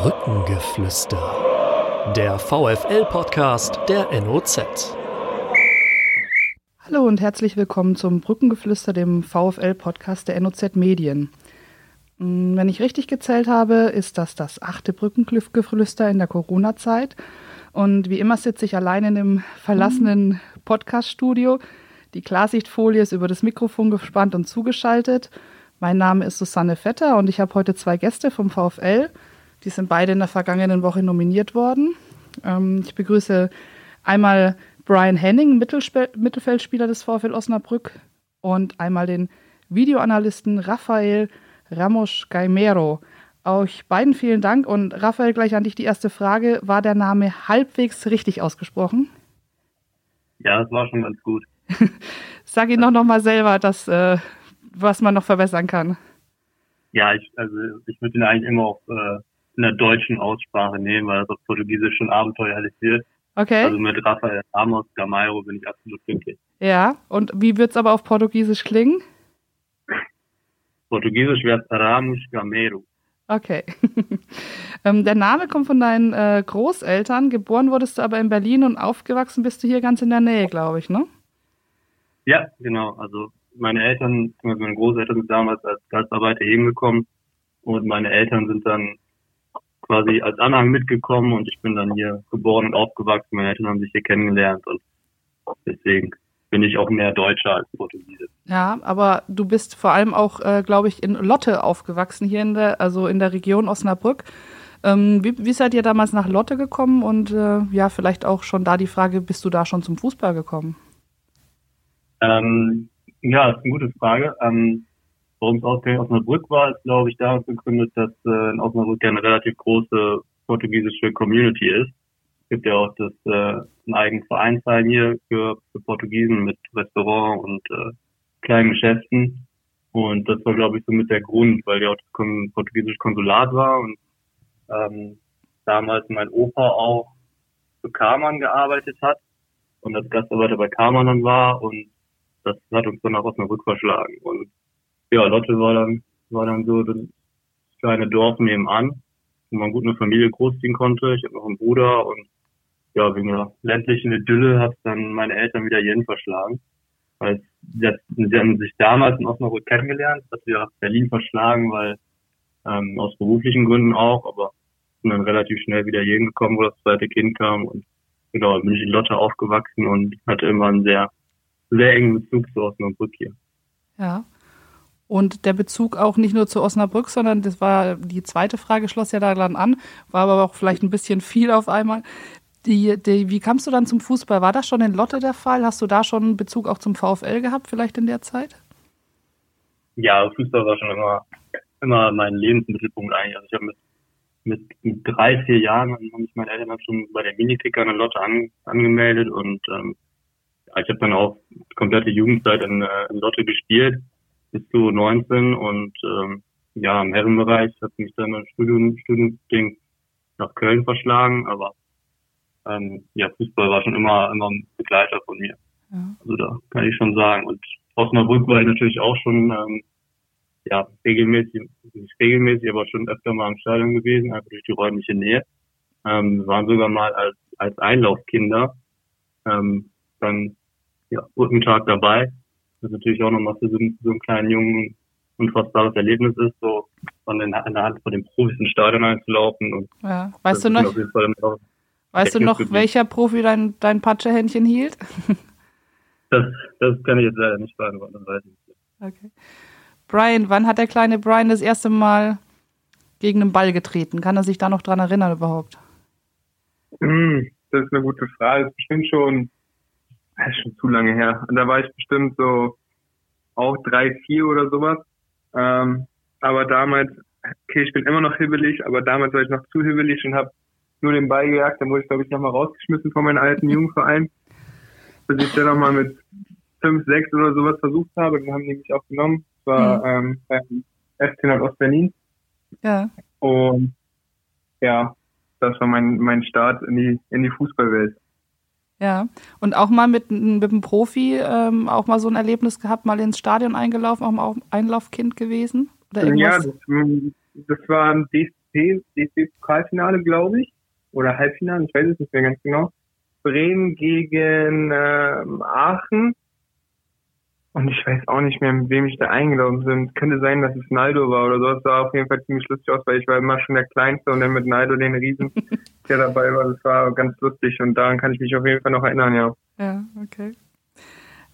Brückengeflüster. Der VFL-Podcast der NOZ. Hallo und herzlich willkommen zum Brückengeflüster, dem VFL-Podcast der NOZ Medien. Hm, wenn ich richtig gezählt habe, ist das das achte Brückengeflüster in der Corona-Zeit. Und wie immer sitze ich allein in dem verlassenen Podcast-Studio. Die Klarsichtfolie ist über das Mikrofon gespannt und zugeschaltet. Mein Name ist Susanne Vetter und ich habe heute zwei Gäste vom VfL. Die sind beide in der vergangenen Woche nominiert worden. Ähm, ich begrüße einmal Brian Henning, Mittelspe Mittelfeldspieler des VfL Osnabrück, und einmal den Videoanalysten Rafael Ramos Gaimero. Euch beiden vielen Dank und Raphael, gleich an dich die erste Frage. War der Name halbwegs richtig ausgesprochen? Ja, das war schon ganz gut. Sag ihn doch nochmal selber, dass, äh, was man noch verbessern kann. Ja, ich, also ich würde ihn eigentlich immer auf äh, in der deutschen Aussprache nehmen, weil das auf Portugiesisch schon abenteuerlich wird. Okay. Also mit Rafael Ramos Gameiro bin ich absolut glücklich. Ja, und wie wird es aber auf Portugiesisch klingen? Portugiesisch wäre Ramos Gameiro. Okay. ähm, der Name kommt von deinen äh, Großeltern. Geboren wurdest du aber in Berlin und aufgewachsen bist du hier ganz in der Nähe, glaube ich, ne? Ja, genau. Also meine Eltern, meine Großeltern sind damals als Gastarbeiter hingekommen und meine Eltern sind dann quasi als Anhang mitgekommen und ich bin dann hier geboren und aufgewachsen. Meine Eltern haben sich hier kennengelernt und deswegen bin ich auch mehr Deutscher als Portugiese. Ja, aber du bist vor allem auch, äh, glaube ich, in Lotte aufgewachsen, hier in der, also in der Region Osnabrück. Ähm, wie, wie, seid ihr damals nach Lotte gekommen? Und äh, ja, vielleicht auch schon da die Frage, bist du da schon zum Fußball gekommen? Ähm, ja, das ist eine gute Frage. Ähm, Warum es ausgerechnet Osnabrück war, ist, glaube ich, daraus begründet, dass äh, in Osnabrück ja eine relativ große portugiesische Community ist. Es gibt ja auch das, äh, einen eigenen Vereinsheim hier für, für Portugiesen mit Restaurant und äh, kleinen Geschäften. Und das war, glaube ich, so mit der Grund, weil ja auch das portugiesische Konsulat war und ähm, damals mein Opa auch für Karmann gearbeitet hat und als Gastarbeiter bei Karmann dann war und das hat uns dann nach Osnabrück verschlagen. Und ja, Lotte war dann, war dann so das kleine Dorf nebenan, wo man gut eine Familie großziehen konnte. Ich habe noch einen Bruder und ja, wegen der ländlichen Idylle hat dann meine Eltern wieder jeden verschlagen. Weil sie, haben sich damals in Osnabrück kennengelernt, sie ja Berlin verschlagen, weil ähm, aus beruflichen Gründen auch, aber sind dann relativ schnell wieder jeden gekommen, wo das zweite Kind kam und genau, bin ich in Lotte aufgewachsen und hatte immer einen sehr, sehr engen Bezug zu Osnabrück hier. Ja. Und der Bezug auch nicht nur zu Osnabrück, sondern das war die zweite Frage, schloss ja daran an, war aber auch vielleicht ein bisschen viel auf einmal. Die, die, wie kamst du dann zum Fußball? War das schon in Lotte der Fall? Hast du da schon Bezug auch zum VfL gehabt, vielleicht in der Zeit? Ja, Fußball war schon immer, immer mein Lebensmittelpunkt eigentlich. Also ich habe mit, mit, mit drei, vier Jahren haben mich meine Eltern schon bei der Minikicker in Lotte an, angemeldet und ähm, ich habe dann auch komplette Jugendzeit in, äh, in Lotte gespielt bis zu 19 und ähm, ja, im Herrenbereich hat mich dann mein Studium, Studiending nach Köln verschlagen, aber ähm, ja, Fußball war schon immer, immer ein Begleiter von mir. Ja. Also da kann ich schon sagen. Und Osnabrück war ich natürlich auch schon ähm, ja, regelmäßig, nicht regelmäßig, aber schon öfter mal im Stadion gewesen, einfach durch die räumliche Nähe. Ähm, waren sogar mal als, als Einlaufkinder ähm, dann ja, Brückentag dabei das natürlich auch nochmal für so, so einen kleinen Jungen ein unfassbares Erlebnis ist, so von den, in der Hand von den Profis ins Stadion einzulaufen. Und ja. Weißt du noch, weißt du noch, welcher Profi dein, dein Patschehändchen hielt? das, das kann ich jetzt leider nicht beantworten, das weiß ich nicht. Okay. Brian, wann hat der kleine Brian das erste Mal gegen einen Ball getreten? Kann er sich da noch dran erinnern überhaupt? Hm, das ist eine gute Frage. Bestimmt schon das ist schon zu lange her. Und da war ich bestimmt so auch drei, vier oder sowas. Ähm, aber damals, okay, ich bin immer noch hibbelig, aber damals war ich noch zu hibbelig und habe nur den Ball gejagt. Dann wurde ich, glaube ich, nochmal rausgeschmissen von meinem alten Jugendverein. Bis ich dann nochmal mit fünf, sechs oder sowas versucht habe. Dann haben die mich auch genommen. Das war mhm. ähm, beim FC Nordost-Berlin. Ja. Und ja, das war mein, mein Start in die, in die Fußballwelt. Ja, und auch mal mit, mit einem Profi ähm, auch mal so ein Erlebnis gehabt, mal ins Stadion eingelaufen, auch mal Einlaufkind gewesen? Oder irgendwas? Ja, das, das war ein DFB, DFB-Pokalfinale, glaube ich, oder Halbfinale, ich weiß es nicht mehr ganz genau. Bremen gegen ähm, Aachen. Und ich weiß auch nicht mehr, mit wem ich da eingelaufen bin. Könnte sein, dass es Naldo war oder so. Das sah auf jeden Fall ziemlich lustig aus, weil ich war immer schon der Kleinste und dann mit Naldo den Riesen, der dabei war. Das war ganz lustig und daran kann ich mich auf jeden Fall noch erinnern, ja. Ja, okay.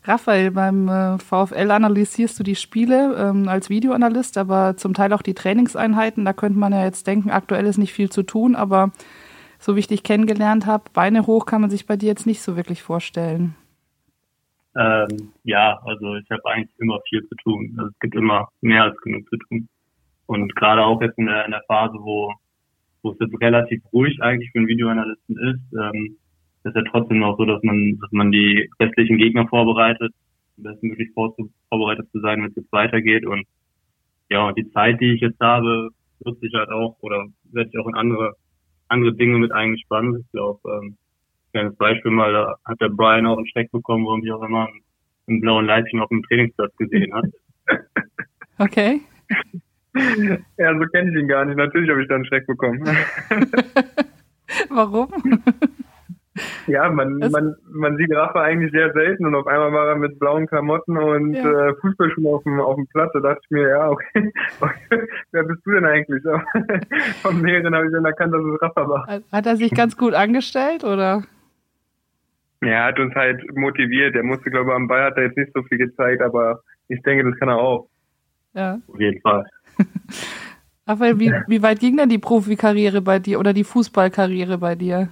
Raphael, beim äh, VfL analysierst du die Spiele ähm, als Videoanalyst, aber zum Teil auch die Trainingseinheiten. Da könnte man ja jetzt denken, aktuell ist nicht viel zu tun, aber so wie ich dich kennengelernt habe, Beine hoch kann man sich bei dir jetzt nicht so wirklich vorstellen. Ähm, ja, also ich habe eigentlich immer viel zu tun. Also es gibt immer mehr als genug zu tun. Und gerade auch jetzt in der, in der Phase, wo, wo es jetzt relativ ruhig eigentlich für einen Videoanalysten ist, ähm, ist ja trotzdem noch so, dass man, dass man die restlichen Gegner vorbereitet, wirklich vorbereitet zu sein, wenn es jetzt weitergeht. Und ja, die Zeit, die ich jetzt habe, nutze ich halt auch oder werde ich auch in andere andere Dinge mit eingespannt. Ich glaube, ähm, kleines Beispiel mal, da hat der Brian auch einen Schreck bekommen, wo er mich auch immer im blauen Leibchen auf dem Trainingsplatz gesehen hat. Okay. Ja, so kenne ich ihn gar nicht. Natürlich habe ich da einen Schreck bekommen. Warum? Ja, man, man, man sieht Rafa eigentlich sehr selten und auf einmal war er mit blauen Klamotten und ja. äh, Fußballschuhen auf dem, auf dem Platz. Da dachte ich mir, ja, okay, okay wer bist du denn eigentlich? Von mehreren habe ich dann erkannt, dass es Rafa war. Hat er sich ganz gut angestellt oder? Ja, er hat uns halt motiviert. Er musste, glaube ich, am Ball hat er jetzt nicht so viel gezeigt, aber ich denke, das kann er auch. Ja. Auf jeden Fall. Raphael, wie, wie weit ging denn die Profikarriere bei dir oder die Fußballkarriere bei dir?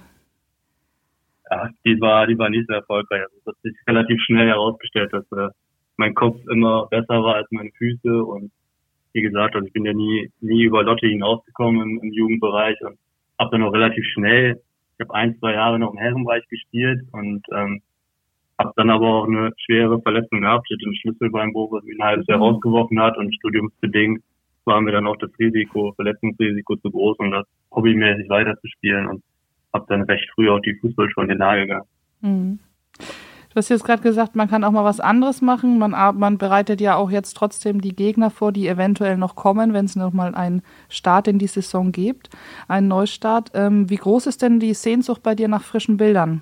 ja, die war, die war nicht so erfolgreich. Also es hat sich relativ schnell herausgestellt, dass äh, mein Kopf immer besser war als meine Füße und wie gesagt, also ich bin ja nie, nie über Lotte hinausgekommen im, im Jugendbereich und habe dann auch relativ schnell, ich habe ein, zwei Jahre noch im Herrenbereich gespielt und ähm, habe dann aber auch eine schwere Verletzung gehabt. Ich hatte einen Schlüsselbeinbruch, was mich ein halbes Jahr mhm. rausgeworfen hat und studiumsbedingt war mir dann auch das Risiko, Verletzungsrisiko zu groß, um das hobbymäßig weiterzuspielen und habe dann recht früh auch die Fußballschuhe in den Nagel gegangen. Mhm. Du hast jetzt gerade gesagt, man kann auch mal was anderes machen. Man, man, bereitet ja auch jetzt trotzdem die Gegner vor, die eventuell noch kommen, wenn es noch mal einen Start in die Saison gibt, einen Neustart. Ähm, wie groß ist denn die Sehnsucht bei dir nach frischen Bildern?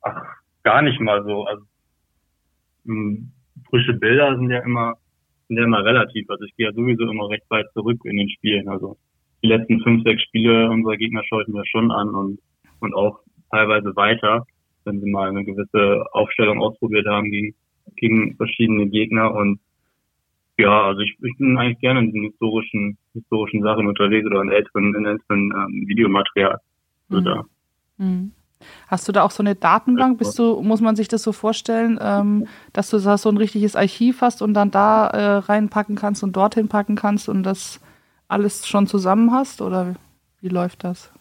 Ach, gar nicht mal so. Also hm, frische Bilder sind ja immer sind ja immer relativ. Also ich gehe ja sowieso immer recht weit zurück in den Spielen. Also die letzten fünf, sechs Spiele unserer Gegner schaue ich mir schon an und, und auch teilweise weiter, wenn sie mal eine gewisse Aufstellung ausprobiert haben gegen, gegen verschiedene Gegner und ja, also ich, ich bin eigentlich gerne in diesen historischen, historischen Sachen unterwegs oder in älteren, in älteren ähm, Videomaterial. Also mhm. da. Mhm. Hast du da auch so eine Datenbank? Bist du, muss man sich das so vorstellen, ähm, dass du da so ein richtiges Archiv hast und dann da äh, reinpacken kannst und dorthin packen kannst und das alles schon zusammen hast oder wie läuft das?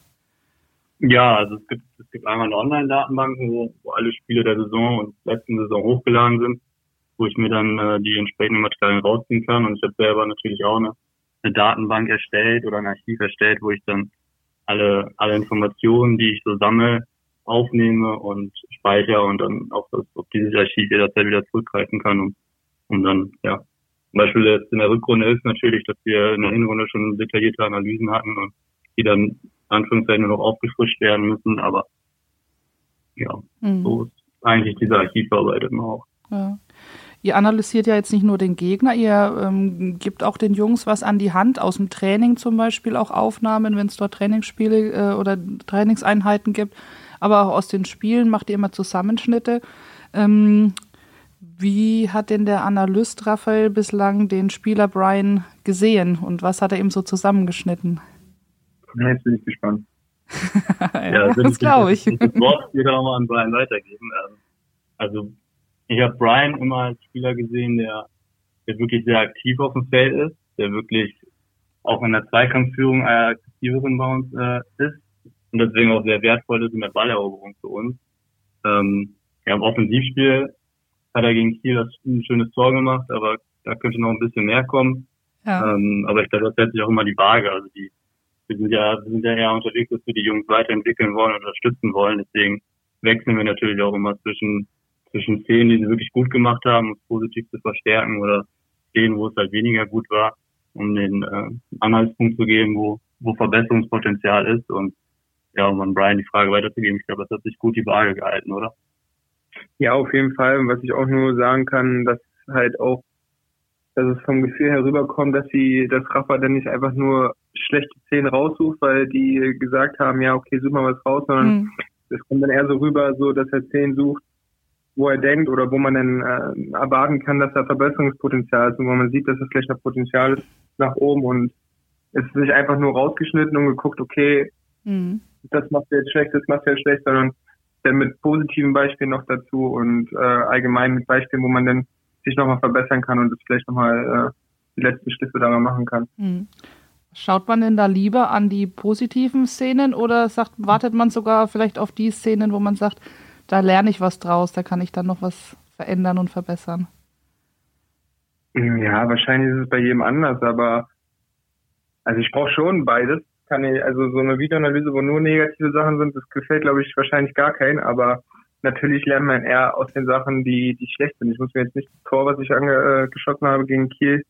Ja, also es gibt, es gibt einmal eine Online-Datenbank, wo, wo alle Spiele der Saison und letzten Saison hochgeladen sind, wo ich mir dann äh, die entsprechenden Materialien rausziehen kann. Und ich habe selber natürlich auch eine, eine Datenbank erstellt oder ein Archiv erstellt, wo ich dann alle, alle Informationen, die ich so sammle, aufnehme und speichere und dann auf, das, auf dieses Archiv jederzeit wieder zurückgreifen kann, um, um dann ja zum Beispiel jetzt in der Rückrunde ist natürlich, dass wir in der Hinrunde schon detaillierte Analysen hatten und die dann Anführungszeichen nur noch aufgefrischt werden müssen, aber ja, mhm. so ist eigentlich diese Archivarbeit immer auch. Ja. Ihr analysiert ja jetzt nicht nur den Gegner, ihr ähm, gibt auch den Jungs was an die Hand, aus dem Training zum Beispiel auch Aufnahmen, wenn es dort Trainingsspiele äh, oder Trainingseinheiten gibt, aber auch aus den Spielen macht ihr immer Zusammenschnitte. Ähm, wie hat denn der Analyst Raphael bislang den Spieler Brian gesehen und was hat er ihm so zusammengeschnitten? Jetzt bin ich gespannt. ja, ja das glaube ich. Das Wort wieder nochmal an Brian weitergeben. Ähm, also ich habe Brian immer als Spieler gesehen, der, der wirklich sehr aktiv auf dem Feld ist, der wirklich auch in der Zweikampfführung einer aktiveren bei uns äh, ist und deswegen auch sehr wertvoll ist in der Balleroberung für uns. Ähm, ja, im Offensivspiel hat er gegen Kiel das ein schönes Tor gemacht, aber da könnte noch ein bisschen mehr kommen. Ja. Ähm, aber ich glaube, das hält sich auch immer die Waage. Also die, wir sind ja, wir sind ja eher unterwegs, dass wir die Jungs weiterentwickeln wollen, unterstützen wollen. Deswegen wechseln wir natürlich auch immer zwischen, zwischen Szenen, die sie wirklich gut gemacht haben, um es positiv zu verstärken oder Szenen, wo es halt weniger gut war. um den äh, Anhaltspunkt zu geben, wo, wo Verbesserungspotenzial ist und ja, um an Brian die Frage weiterzugeben, ich glaube, das hat sich gut die Waage gehalten, oder? Ja, auf jeden Fall. Was ich auch nur sagen kann, dass halt auch, dass es vom Gefühl her rüberkommt, dass sie, dass Rafa dann nicht einfach nur schlechte Szenen raussucht, weil die gesagt haben, ja, okay, such mal was raus, sondern mhm. es kommt dann eher so rüber, so, dass er Szenen sucht, wo er denkt oder wo man dann äh, erwarten kann, dass da Verbesserungspotenzial ist und wo man sieht, dass es vielleicht noch Potenzial ist nach oben und es ist nicht einfach nur rausgeschnitten und geguckt, okay, mhm das macht er jetzt schlecht, das macht er jetzt schlecht, sondern dann mit positiven Beispielen noch dazu und äh, allgemein mit Beispielen, wo man dann sich nochmal verbessern kann und es vielleicht nochmal äh, die letzten Schlüsse daran machen kann. Mhm. Schaut man denn da lieber an die positiven Szenen oder sagt, wartet man sogar vielleicht auf die Szenen, wo man sagt, da lerne ich was draus, da kann ich dann noch was verändern und verbessern? Ja, wahrscheinlich ist es bei jedem anders, aber also ich brauche schon beides kann ich, also so eine Videoanalyse, wo nur negative Sachen sind, das gefällt, glaube ich, wahrscheinlich gar keinen, aber natürlich lernt man eher aus den Sachen, die, die schlecht sind. Ich muss mir jetzt nicht das Tor, was ich angeschossen äh, habe gegen Kiel,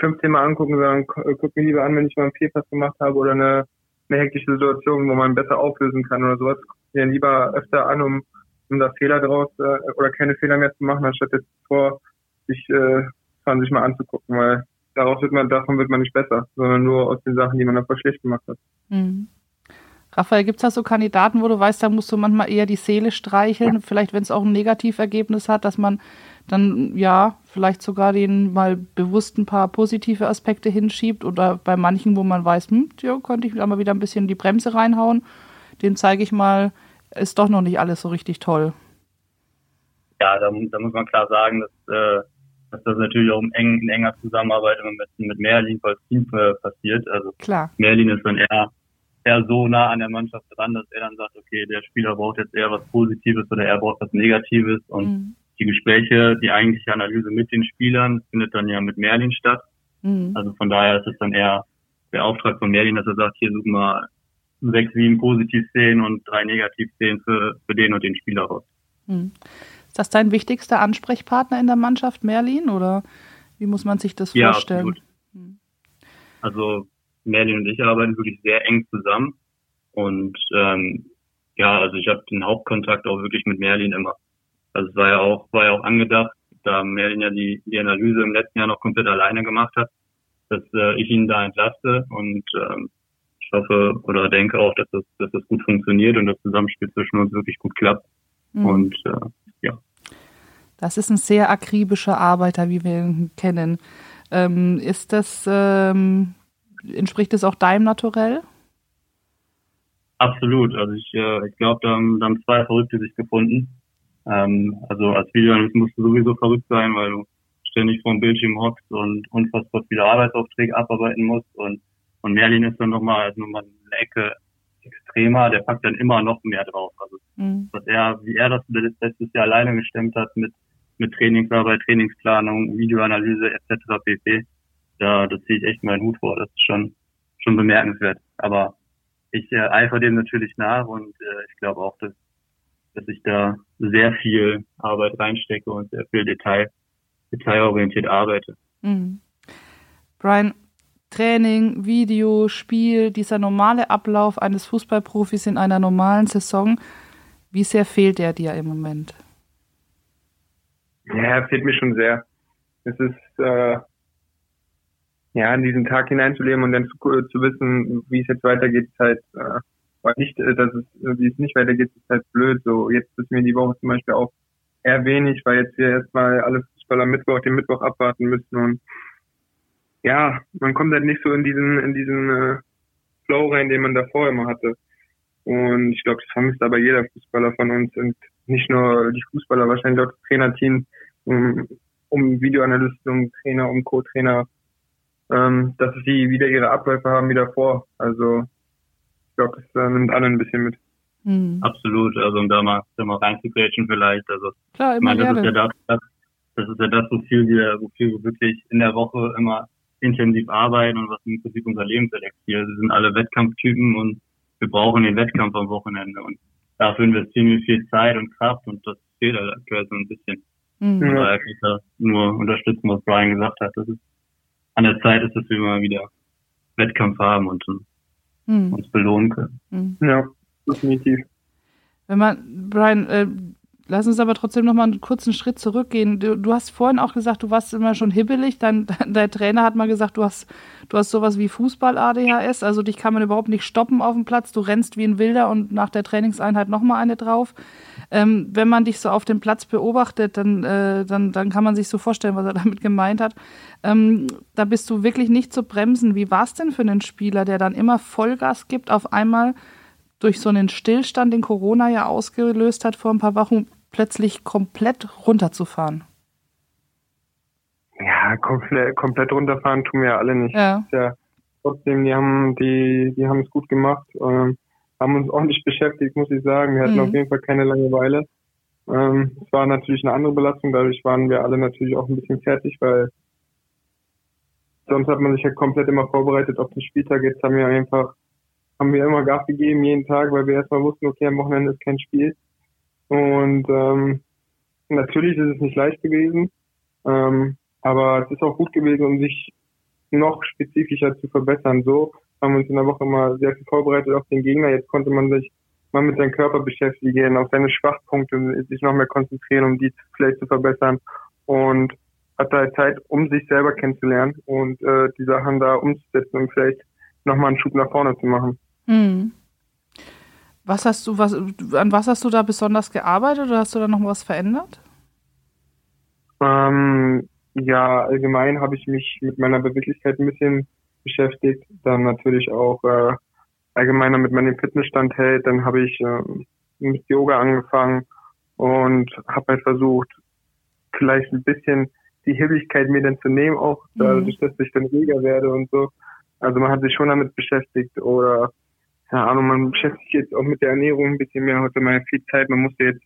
15 Mal angucken, sondern äh, guck mir lieber an, wenn ich mal einen Fehlpass gemacht habe oder eine, eine hektische Situation, wo man besser auflösen kann oder sowas. Guck mir lieber öfter an, um, um da Fehler draus äh, oder keine Fehler mehr zu machen, anstatt jetzt vor sich äh, 20 Mal anzugucken, weil daraus wird man, davon wird man nicht besser, sondern nur aus den Sachen, die man davor schlecht gemacht hat. Mhm. Raphael, gibt es da so Kandidaten, wo du weißt, da musst du manchmal eher die Seele streicheln, vielleicht wenn es auch ein Negativergebnis hat, dass man dann ja vielleicht sogar den mal bewusst ein paar positive Aspekte hinschiebt oder bei manchen, wo man weiß, hm, ja, könnte ich mal wieder ein bisschen die Bremse reinhauen, den zeige ich mal, ist doch noch nicht alles so richtig toll. Ja, da, da muss man klar sagen, dass äh, dass das natürlich auch in, eng, in enger Zusammenarbeit immer mit, mit Merlin als Team äh, passiert. Also Klar. Merlin ist dann eher, eher so nah an der Mannschaft dran, dass er dann sagt, okay, der Spieler braucht jetzt eher was Positives oder er braucht was Negatives und mhm. Die Gespräche, die eigentliche Analyse mit den Spielern findet dann ja mit Merlin statt. Mhm. Also von daher ist es dann eher der Auftrag von Merlin, dass er sagt, hier suchen wir sechs, sieben Positivszenen und drei Negativszenen für, für den und den Spieler raus. Mhm. Ist das dein wichtigster Ansprechpartner in der Mannschaft, Merlin, oder wie muss man sich das ja, vorstellen? Absolut. Hm. Also Merlin und ich arbeiten wirklich sehr eng zusammen und ähm, ja, also ich habe den Hauptkontakt auch wirklich mit Merlin immer. Also es war ja auch war ja auch angedacht, da Merlin ja die, die Analyse im letzten Jahr noch komplett alleine gemacht hat, dass äh, ich ihn da entlaste und ähm, ich hoffe oder denke auch, dass das, dass das gut funktioniert und das Zusammenspiel zwischen uns wirklich gut klappt. Mhm. Und äh, ja. Das ist ein sehr akribischer Arbeiter, wie wir ihn kennen. Ähm, ist das, ähm, entspricht das auch deinem Naturell? Absolut. Also ich, äh, ich glaube, da, da, haben zwei Verrückte sich gefunden. Ähm, also als Videoanalyst musst du sowieso verrückt sein, weil du ständig vor dem Bildschirm hockst und unfassbar viele Arbeitsaufträge abarbeiten musst. Und, und Merlin ist dann nochmal also noch mal eine Ecke extremer, der packt dann immer noch mehr drauf. Also mhm. was er, wie er das letztes Jahr alleine gestemmt hat mit mit Trainingsarbeit, Trainingsplanung, Videoanalyse etc. pp. Da, da ziehe ich echt meinen Hut vor. Das ist schon schon bemerkenswert. Aber ich äh, eifere dem natürlich nach und äh, ich glaube auch, dass dass ich da sehr viel Arbeit reinstecke und sehr viel Detail, detailorientiert arbeite. Mhm. Brian, Training, Video, Spiel, dieser normale Ablauf eines Fußballprofis in einer normalen Saison, wie sehr fehlt der dir im Moment? Ja, fehlt mir schon sehr. Es ist äh, ja in diesen Tag hineinzuleben und dann zu, zu wissen, wie es jetzt weitergeht, ist halt äh, weil nicht, äh, dass es wie es nicht weitergeht, ist halt blöd. So jetzt ist mir die Woche zum Beispiel auch eher wenig, weil jetzt wir erstmal alle Fußballer Mittwoch den Mittwoch abwarten müssen und ja, man kommt halt nicht so in diesen, in diesen äh, Flow rein, den man davor immer hatte. Und ich glaube, das vermisst aber jeder Fußballer von uns und nicht nur die Fußballer, wahrscheinlich auch das Trainerteam, um, um Videoanalysten, um Trainer, um Co-Trainer, ähm, dass sie wieder ihre Abläufe haben wie davor. Also glaube, das äh, nimmt alle ein bisschen mit. Mhm. Absolut, also um da mal, da mal reinzugrätschen vielleicht. Also Klar, immer ich meine, das ist ja das, das ist ja das, wofür wir, wofür wir wirklich in der Woche immer intensiv arbeiten und was im Prinzip unser Lebenselixier. Wir sind alle Wettkampftypen und wir brauchen den Wettkampf am Wochenende und dafür investieren wir viel Zeit und Kraft und das fehlt halt aktuell so ein bisschen. Mhm. Kann ich da nur unterstützen, was Brian gesagt hat. Das ist an der Zeit ist, dass wir mal wieder Wettkampf haben und hm. uns belohnen können. Hm. Ja, definitiv. Wenn man, Brian, äh, Lass uns aber trotzdem noch mal einen kurzen Schritt zurückgehen. Du, du, hast vorhin auch gesagt, du warst immer schon hibbelig. Dein, dein Trainer hat mal gesagt, du hast, du hast sowas wie Fußball-ADHS. Also dich kann man überhaupt nicht stoppen auf dem Platz. Du rennst wie ein Wilder und nach der Trainingseinheit noch mal eine drauf. Ähm, wenn man dich so auf dem Platz beobachtet, dann, äh, dann, dann kann man sich so vorstellen, was er damit gemeint hat. Ähm, da bist du wirklich nicht zu bremsen. Wie war es denn für einen Spieler, der dann immer Vollgas gibt, auf einmal durch so einen Stillstand, den Corona ja ausgelöst hat vor ein paar Wochen, plötzlich komplett runterzufahren? Ja, komplett, komplett runterfahren tun wir ja alle nicht. Ja. ja trotzdem, die haben, die, die haben es gut gemacht, ähm, haben uns ordentlich beschäftigt, muss ich sagen. Wir hatten mhm. auf jeden Fall keine Langeweile. Ähm, es war natürlich eine andere Belastung, dadurch waren wir alle natürlich auch ein bisschen fertig, weil sonst hat man sich ja komplett immer vorbereitet auf den Spieltag. Jetzt haben wir einfach, haben wir immer Gas gegeben jeden Tag, weil wir erstmal wussten, okay, am Wochenende ist kein Spiel. Und ähm, natürlich ist es nicht leicht gewesen, ähm, aber es ist auch gut gewesen, um sich noch spezifischer zu verbessern. So haben wir uns in der Woche mal sehr viel vorbereitet auf den Gegner. Jetzt konnte man sich mal mit seinem Körper beschäftigen, auf seine Schwachpunkte sich noch mehr konzentrieren, um die vielleicht zu verbessern und hat da Zeit, um sich selber kennenzulernen und äh, die Sachen da umzusetzen und vielleicht nochmal einen Schub nach vorne zu machen. Mhm. Was hast du, was, an was hast du da besonders gearbeitet oder hast du da noch was verändert? Ähm, ja, allgemein habe ich mich mit meiner Beweglichkeit ein bisschen beschäftigt. Dann natürlich auch äh, allgemeiner mit meinem Fitnessstand hält. Dann habe ich äh, mit Yoga angefangen und habe halt versucht, vielleicht ein bisschen die Hilflichkeit mir dann zu nehmen, auch mhm. dadurch, dass ich dann ruhiger werde und so. Also man hat sich schon damit beschäftigt oder keine Ahnung, man beschäftigt sich jetzt auch mit der Ernährung ein bisschen mehr. Heute mal ja viel Zeit. Man muss jetzt,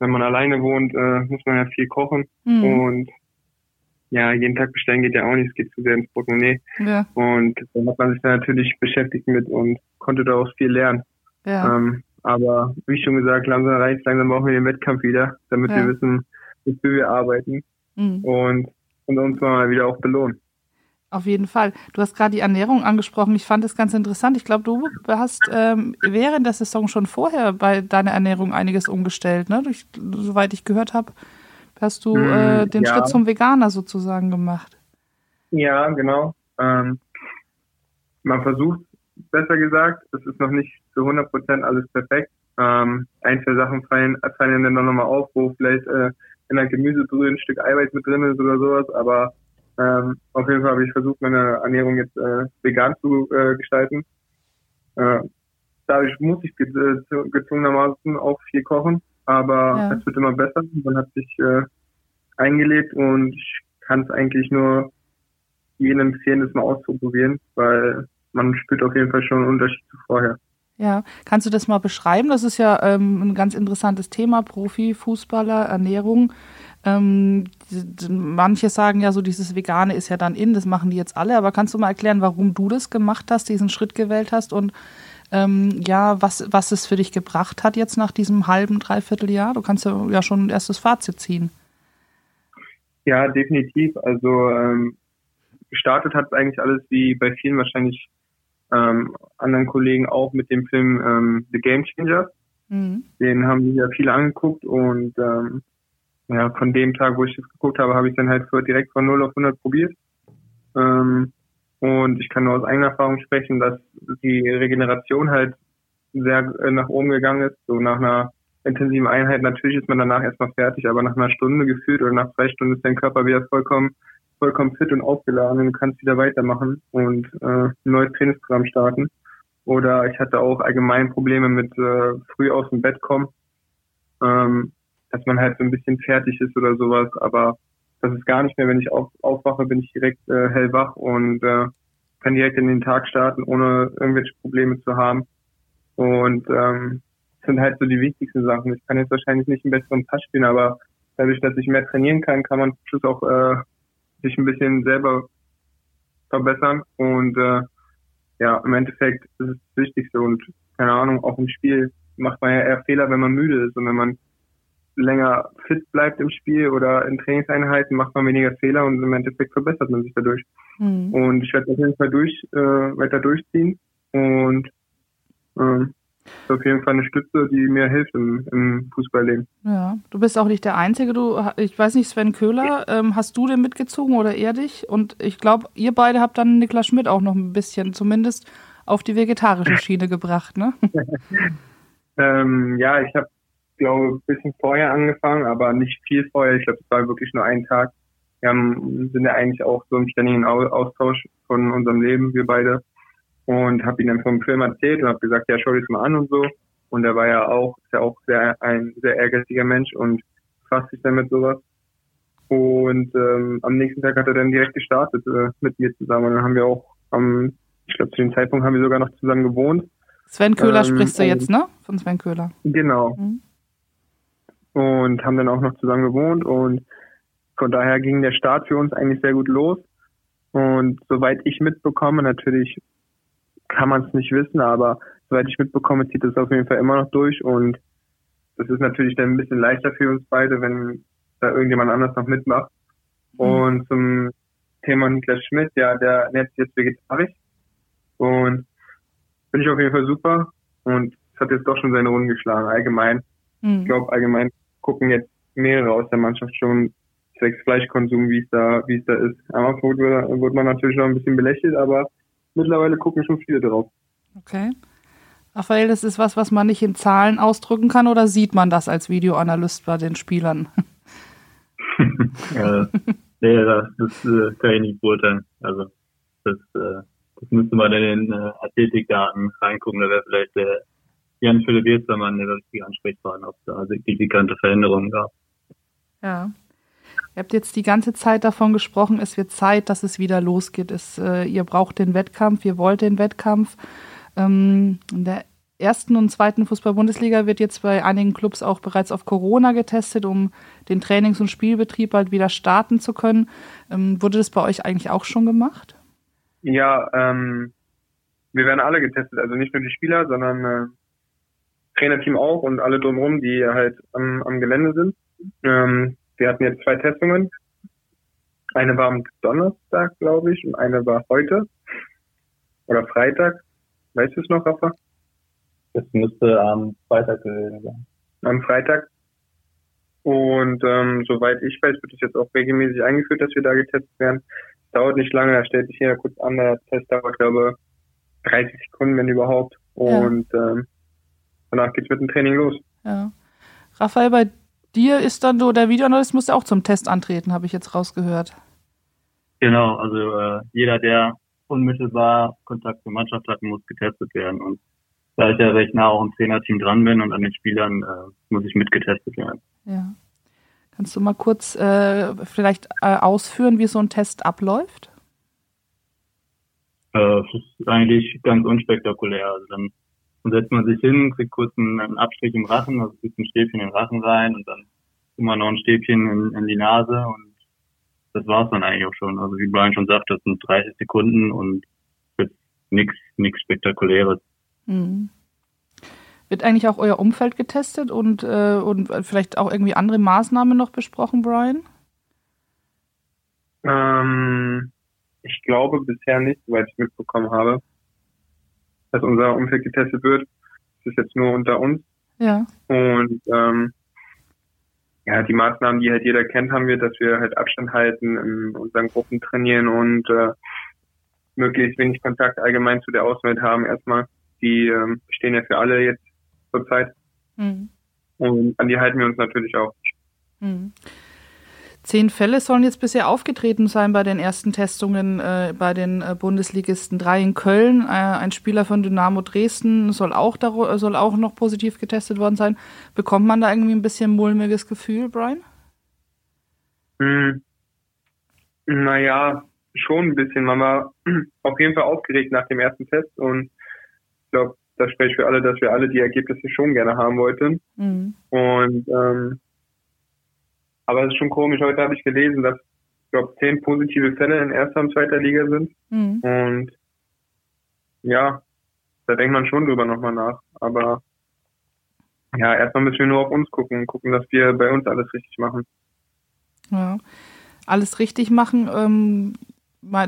wenn man alleine wohnt, äh, muss man ja viel kochen. Mhm. Und ja, jeden Tag bestellen geht ja auch nicht. Es geht zu sehr ins Portemonnaie. Ja. Und dann hat man sich da natürlich beschäftigt mit und konnte daraus viel lernen. Ja. Ähm, aber wie schon gesagt, langsam reicht langsam brauchen wir den Wettkampf wieder, damit ja. wir wissen, wofür wir arbeiten. Mhm. Und, und uns mal wieder auch belohnen. Auf jeden Fall. Du hast gerade die Ernährung angesprochen. Ich fand das ganz interessant. Ich glaube, du hast ähm, während der Saison schon vorher bei deiner Ernährung einiges umgestellt, ne? Ich, soweit ich gehört habe, hast du äh, hm, den ja. Schritt zum Veganer sozusagen gemacht. Ja, genau. Ähm, man versucht, besser gesagt, es ist noch nicht zu 100 Prozent alles perfekt. Ähm, ein, zwei Sachen fallen, fallen dann nochmal auf, wo vielleicht äh, in der Gemüsebrühe ein Stück Eiweiß mit drin ist oder sowas, aber ähm, auf jeden Fall habe ich versucht, meine Ernährung jetzt äh, vegan zu äh, gestalten. Äh, dadurch muss ich gezwungenermaßen auch viel kochen, aber ja. es wird immer besser. Man hat sich äh, eingelebt und ich kann es eigentlich nur jedem empfehlen, das mal auszuprobieren, weil man spürt auf jeden Fall schon einen Unterschied zu vorher. Ja, kannst du das mal beschreiben? Das ist ja ähm, ein ganz interessantes Thema, Profi, Fußballer, Ernährung. Ähm, manche sagen ja so, dieses Vegane ist ja dann in, das machen die jetzt alle, aber kannst du mal erklären, warum du das gemacht hast, diesen Schritt gewählt hast und ähm, ja, was, was es für dich gebracht hat jetzt nach diesem halben, dreiviertel Jahr? Du kannst ja, ja schon ein erstes Fazit ziehen. Ja, definitiv. Also ähm, gestartet hat es eigentlich alles wie bei vielen wahrscheinlich ähm, anderen Kollegen auch mit dem Film ähm, The Game Changer. Mhm. Den haben sich ja viele angeguckt und ähm, ja, von dem Tag, wo ich das geguckt habe, habe ich dann halt für, direkt von 0 auf 100 probiert. Ähm, und ich kann nur aus eigener Erfahrung sprechen, dass die Regeneration halt sehr äh, nach oben gegangen ist. So nach einer intensiven Einheit, natürlich ist man danach erstmal fertig, aber nach einer Stunde gefühlt oder nach zwei Stunden ist dein Körper wieder vollkommen, vollkommen fit und aufgeladen und du kannst wieder weitermachen und äh, ein neues Trainingsprogramm starten. Oder ich hatte auch allgemein Probleme mit äh, früh aus dem Bett kommen. Ähm, dass man halt so ein bisschen fertig ist oder sowas, aber das ist gar nicht mehr, wenn ich auf, aufwache, bin ich direkt äh, hellwach und äh, kann direkt in den Tag starten, ohne irgendwelche Probleme zu haben. Und ähm, das sind halt so die wichtigsten Sachen. Ich kann jetzt wahrscheinlich nicht einen besseren Pass spielen, aber dadurch, dass ich mehr trainieren kann, kann man Schluss auch äh, sich ein bisschen selber verbessern. Und äh, ja, im Endeffekt ist es das Wichtigste. Und keine Ahnung, auch im Spiel macht man ja eher Fehler, wenn man müde ist und wenn man länger fit bleibt im Spiel oder in Trainingseinheiten, macht man weniger Fehler und im Endeffekt verbessert man sich dadurch. Mhm. Und ich werde auf jeden Fall durch, äh, weiter durchziehen und ähm, ist auf jeden Fall eine Stütze, die mir hilft im, im Fußballleben. Ja, du bist auch nicht der Einzige. Du, ich weiß nicht, Sven Köhler, ähm, hast du den mitgezogen oder er dich? Und ich glaube, ihr beide habt dann Niklas Schmidt auch noch ein bisschen, zumindest auf die vegetarische Schiene gebracht, ne? ähm, ja, ich habe, glaube ein bisschen vorher angefangen, aber nicht viel vorher. Ich glaube, es war wirklich nur ein Tag. Wir haben, sind ja eigentlich auch so im ständigen Austausch von unserem Leben, wir beide und habe ihm dann vom Film erzählt und habe gesagt, ja, schau dir das mal an und so. Und er war ja auch, ist ja auch sehr, ein sehr ehrgeiziger Mensch und fasst sich dann mit sowas. Und ähm, am nächsten Tag hat er dann direkt gestartet äh, mit mir zusammen. Und dann haben wir auch am, ich glaube zu dem Zeitpunkt haben wir sogar noch zusammen gewohnt. Sven Köhler ähm, sprichst du jetzt, ne? Von Sven Köhler. Genau. Mhm. Und haben dann auch noch zusammen gewohnt und von daher ging der Start für uns eigentlich sehr gut los. Und soweit ich mitbekomme, natürlich kann man es nicht wissen, aber soweit ich mitbekomme, zieht es auf jeden Fall immer noch durch und das ist natürlich dann ein bisschen leichter für uns beide, wenn da irgendjemand anders noch mitmacht. Mhm. Und zum Thema Niklas Schmidt, ja, der ernährt sich jetzt vegetarisch und finde ich auf jeden Fall super und es hat jetzt doch schon seine Runden geschlagen, allgemein. Mhm. Ich glaube, allgemein gucken jetzt mehrere aus der Mannschaft schon zwecks Fleischkonsum, wie es da, wie es da ist. Am Anfang wurde, wurde man natürlich noch ein bisschen belächelt, aber mittlerweile gucken schon viele drauf. Okay. Raphael, das ist was, was man nicht in Zahlen ausdrücken kann oder sieht man das als Videoanalyst bei den Spielern? ja, nee, das, das äh, kann ich nicht beurteilen. Also das, äh, das müsste man in den äh, Athletikdaten reingucken, da wäre vielleicht der Jan Philipp Wirstermann der richtige Ansprechpartner, ob es da signifikante Veränderungen gab. Ja. Ihr habt jetzt die ganze Zeit davon gesprochen, es wird Zeit, dass es wieder losgeht. Es, äh, ihr braucht den Wettkampf, ihr wollt den Wettkampf. Ähm, in der ersten und zweiten Fußball-Bundesliga wird jetzt bei einigen Clubs auch bereits auf Corona getestet, um den Trainings- und Spielbetrieb bald wieder starten zu können. Ähm, wurde das bei euch eigentlich auch schon gemacht? Ja, ähm, wir werden alle getestet, also nicht nur die Spieler, sondern äh, Trainerteam auch und alle drumherum, die halt am, am Gelände sind. Ähm, wir hatten jetzt zwei Testungen. Eine war am Donnerstag, glaube ich, und eine war heute. Oder Freitag. Weißt du es noch, Rafa? Das müsste am Freitag gewesen sein. Am Freitag. Und ähm, soweit ich weiß, wird es jetzt auch regelmäßig eingeführt, dass wir da getestet werden. Dauert nicht lange, da stellt sich jeder kurz an. Der Test dauert, glaube ich, 30 Sekunden, wenn überhaupt. Und ja. ähm, danach geht's mit dem Training los. Ja. Raphael, bei dir ist dann so, der Videoanalyst muss ja auch zum Test antreten, habe ich jetzt rausgehört. Genau, also äh, jeder, der unmittelbar Kontakt zur Mannschaft hat, muss getestet werden. Und da ich ja recht nah auch im Trainerteam dran bin und an den Spielern, äh, muss ich mitgetestet werden. Ja. Kannst du mal kurz äh, vielleicht äh, ausführen, wie so ein Test abläuft? Äh, es ist eigentlich ganz unspektakulär. Also dann dann setzt man sich hin, kriegt kurz einen, einen Abstrich im Rachen, also kriegt ein Stäbchen in den Rachen rein und dann man noch ein Stäbchen in, in die Nase und das war's dann eigentlich auch schon. Also wie Brian schon sagt, das sind 30 Sekunden und nichts nichts Spektakuläres. Mhm. Wird eigentlich auch euer Umfeld getestet und, äh, und vielleicht auch irgendwie andere Maßnahmen noch besprochen, Brian? Ähm, ich glaube bisher nicht, soweit ich mitbekommen habe dass unser Umfeld getestet wird. Das ist jetzt nur unter uns. Ja. Und ähm, ja, die Maßnahmen, die halt jeder kennt, haben wir, dass wir halt Abstand halten, in unseren Gruppen trainieren und äh, möglichst wenig Kontakt allgemein zu der Außenwelt haben. Erstmal, die ähm, stehen ja für alle jetzt zurzeit. Mhm. Und an die halten wir uns natürlich auch. Mhm. Zehn Fälle sollen jetzt bisher aufgetreten sein bei den ersten Testungen äh, bei den äh, Bundesligisten. Drei in Köln, äh, ein Spieler von Dynamo Dresden soll auch, soll auch noch positiv getestet worden sein. Bekommt man da irgendwie ein bisschen mulmiges Gefühl, Brian? Hm. Naja, schon ein bisschen. Man war auf jeden Fall aufgeregt nach dem ersten Test und ich glaube, das spricht für alle, dass wir alle die Ergebnisse schon gerne haben wollten. Mhm. Und ähm, aber es ist schon komisch. Heute habe ich gelesen, dass ich glaube zehn positive Fälle in erster und zweiter Liga sind. Mhm. Und ja, da denkt man schon drüber nochmal nach. Aber ja, erstmal müssen wir nur auf uns gucken und gucken, dass wir bei uns alles richtig machen. Ja, alles richtig machen. Ähm,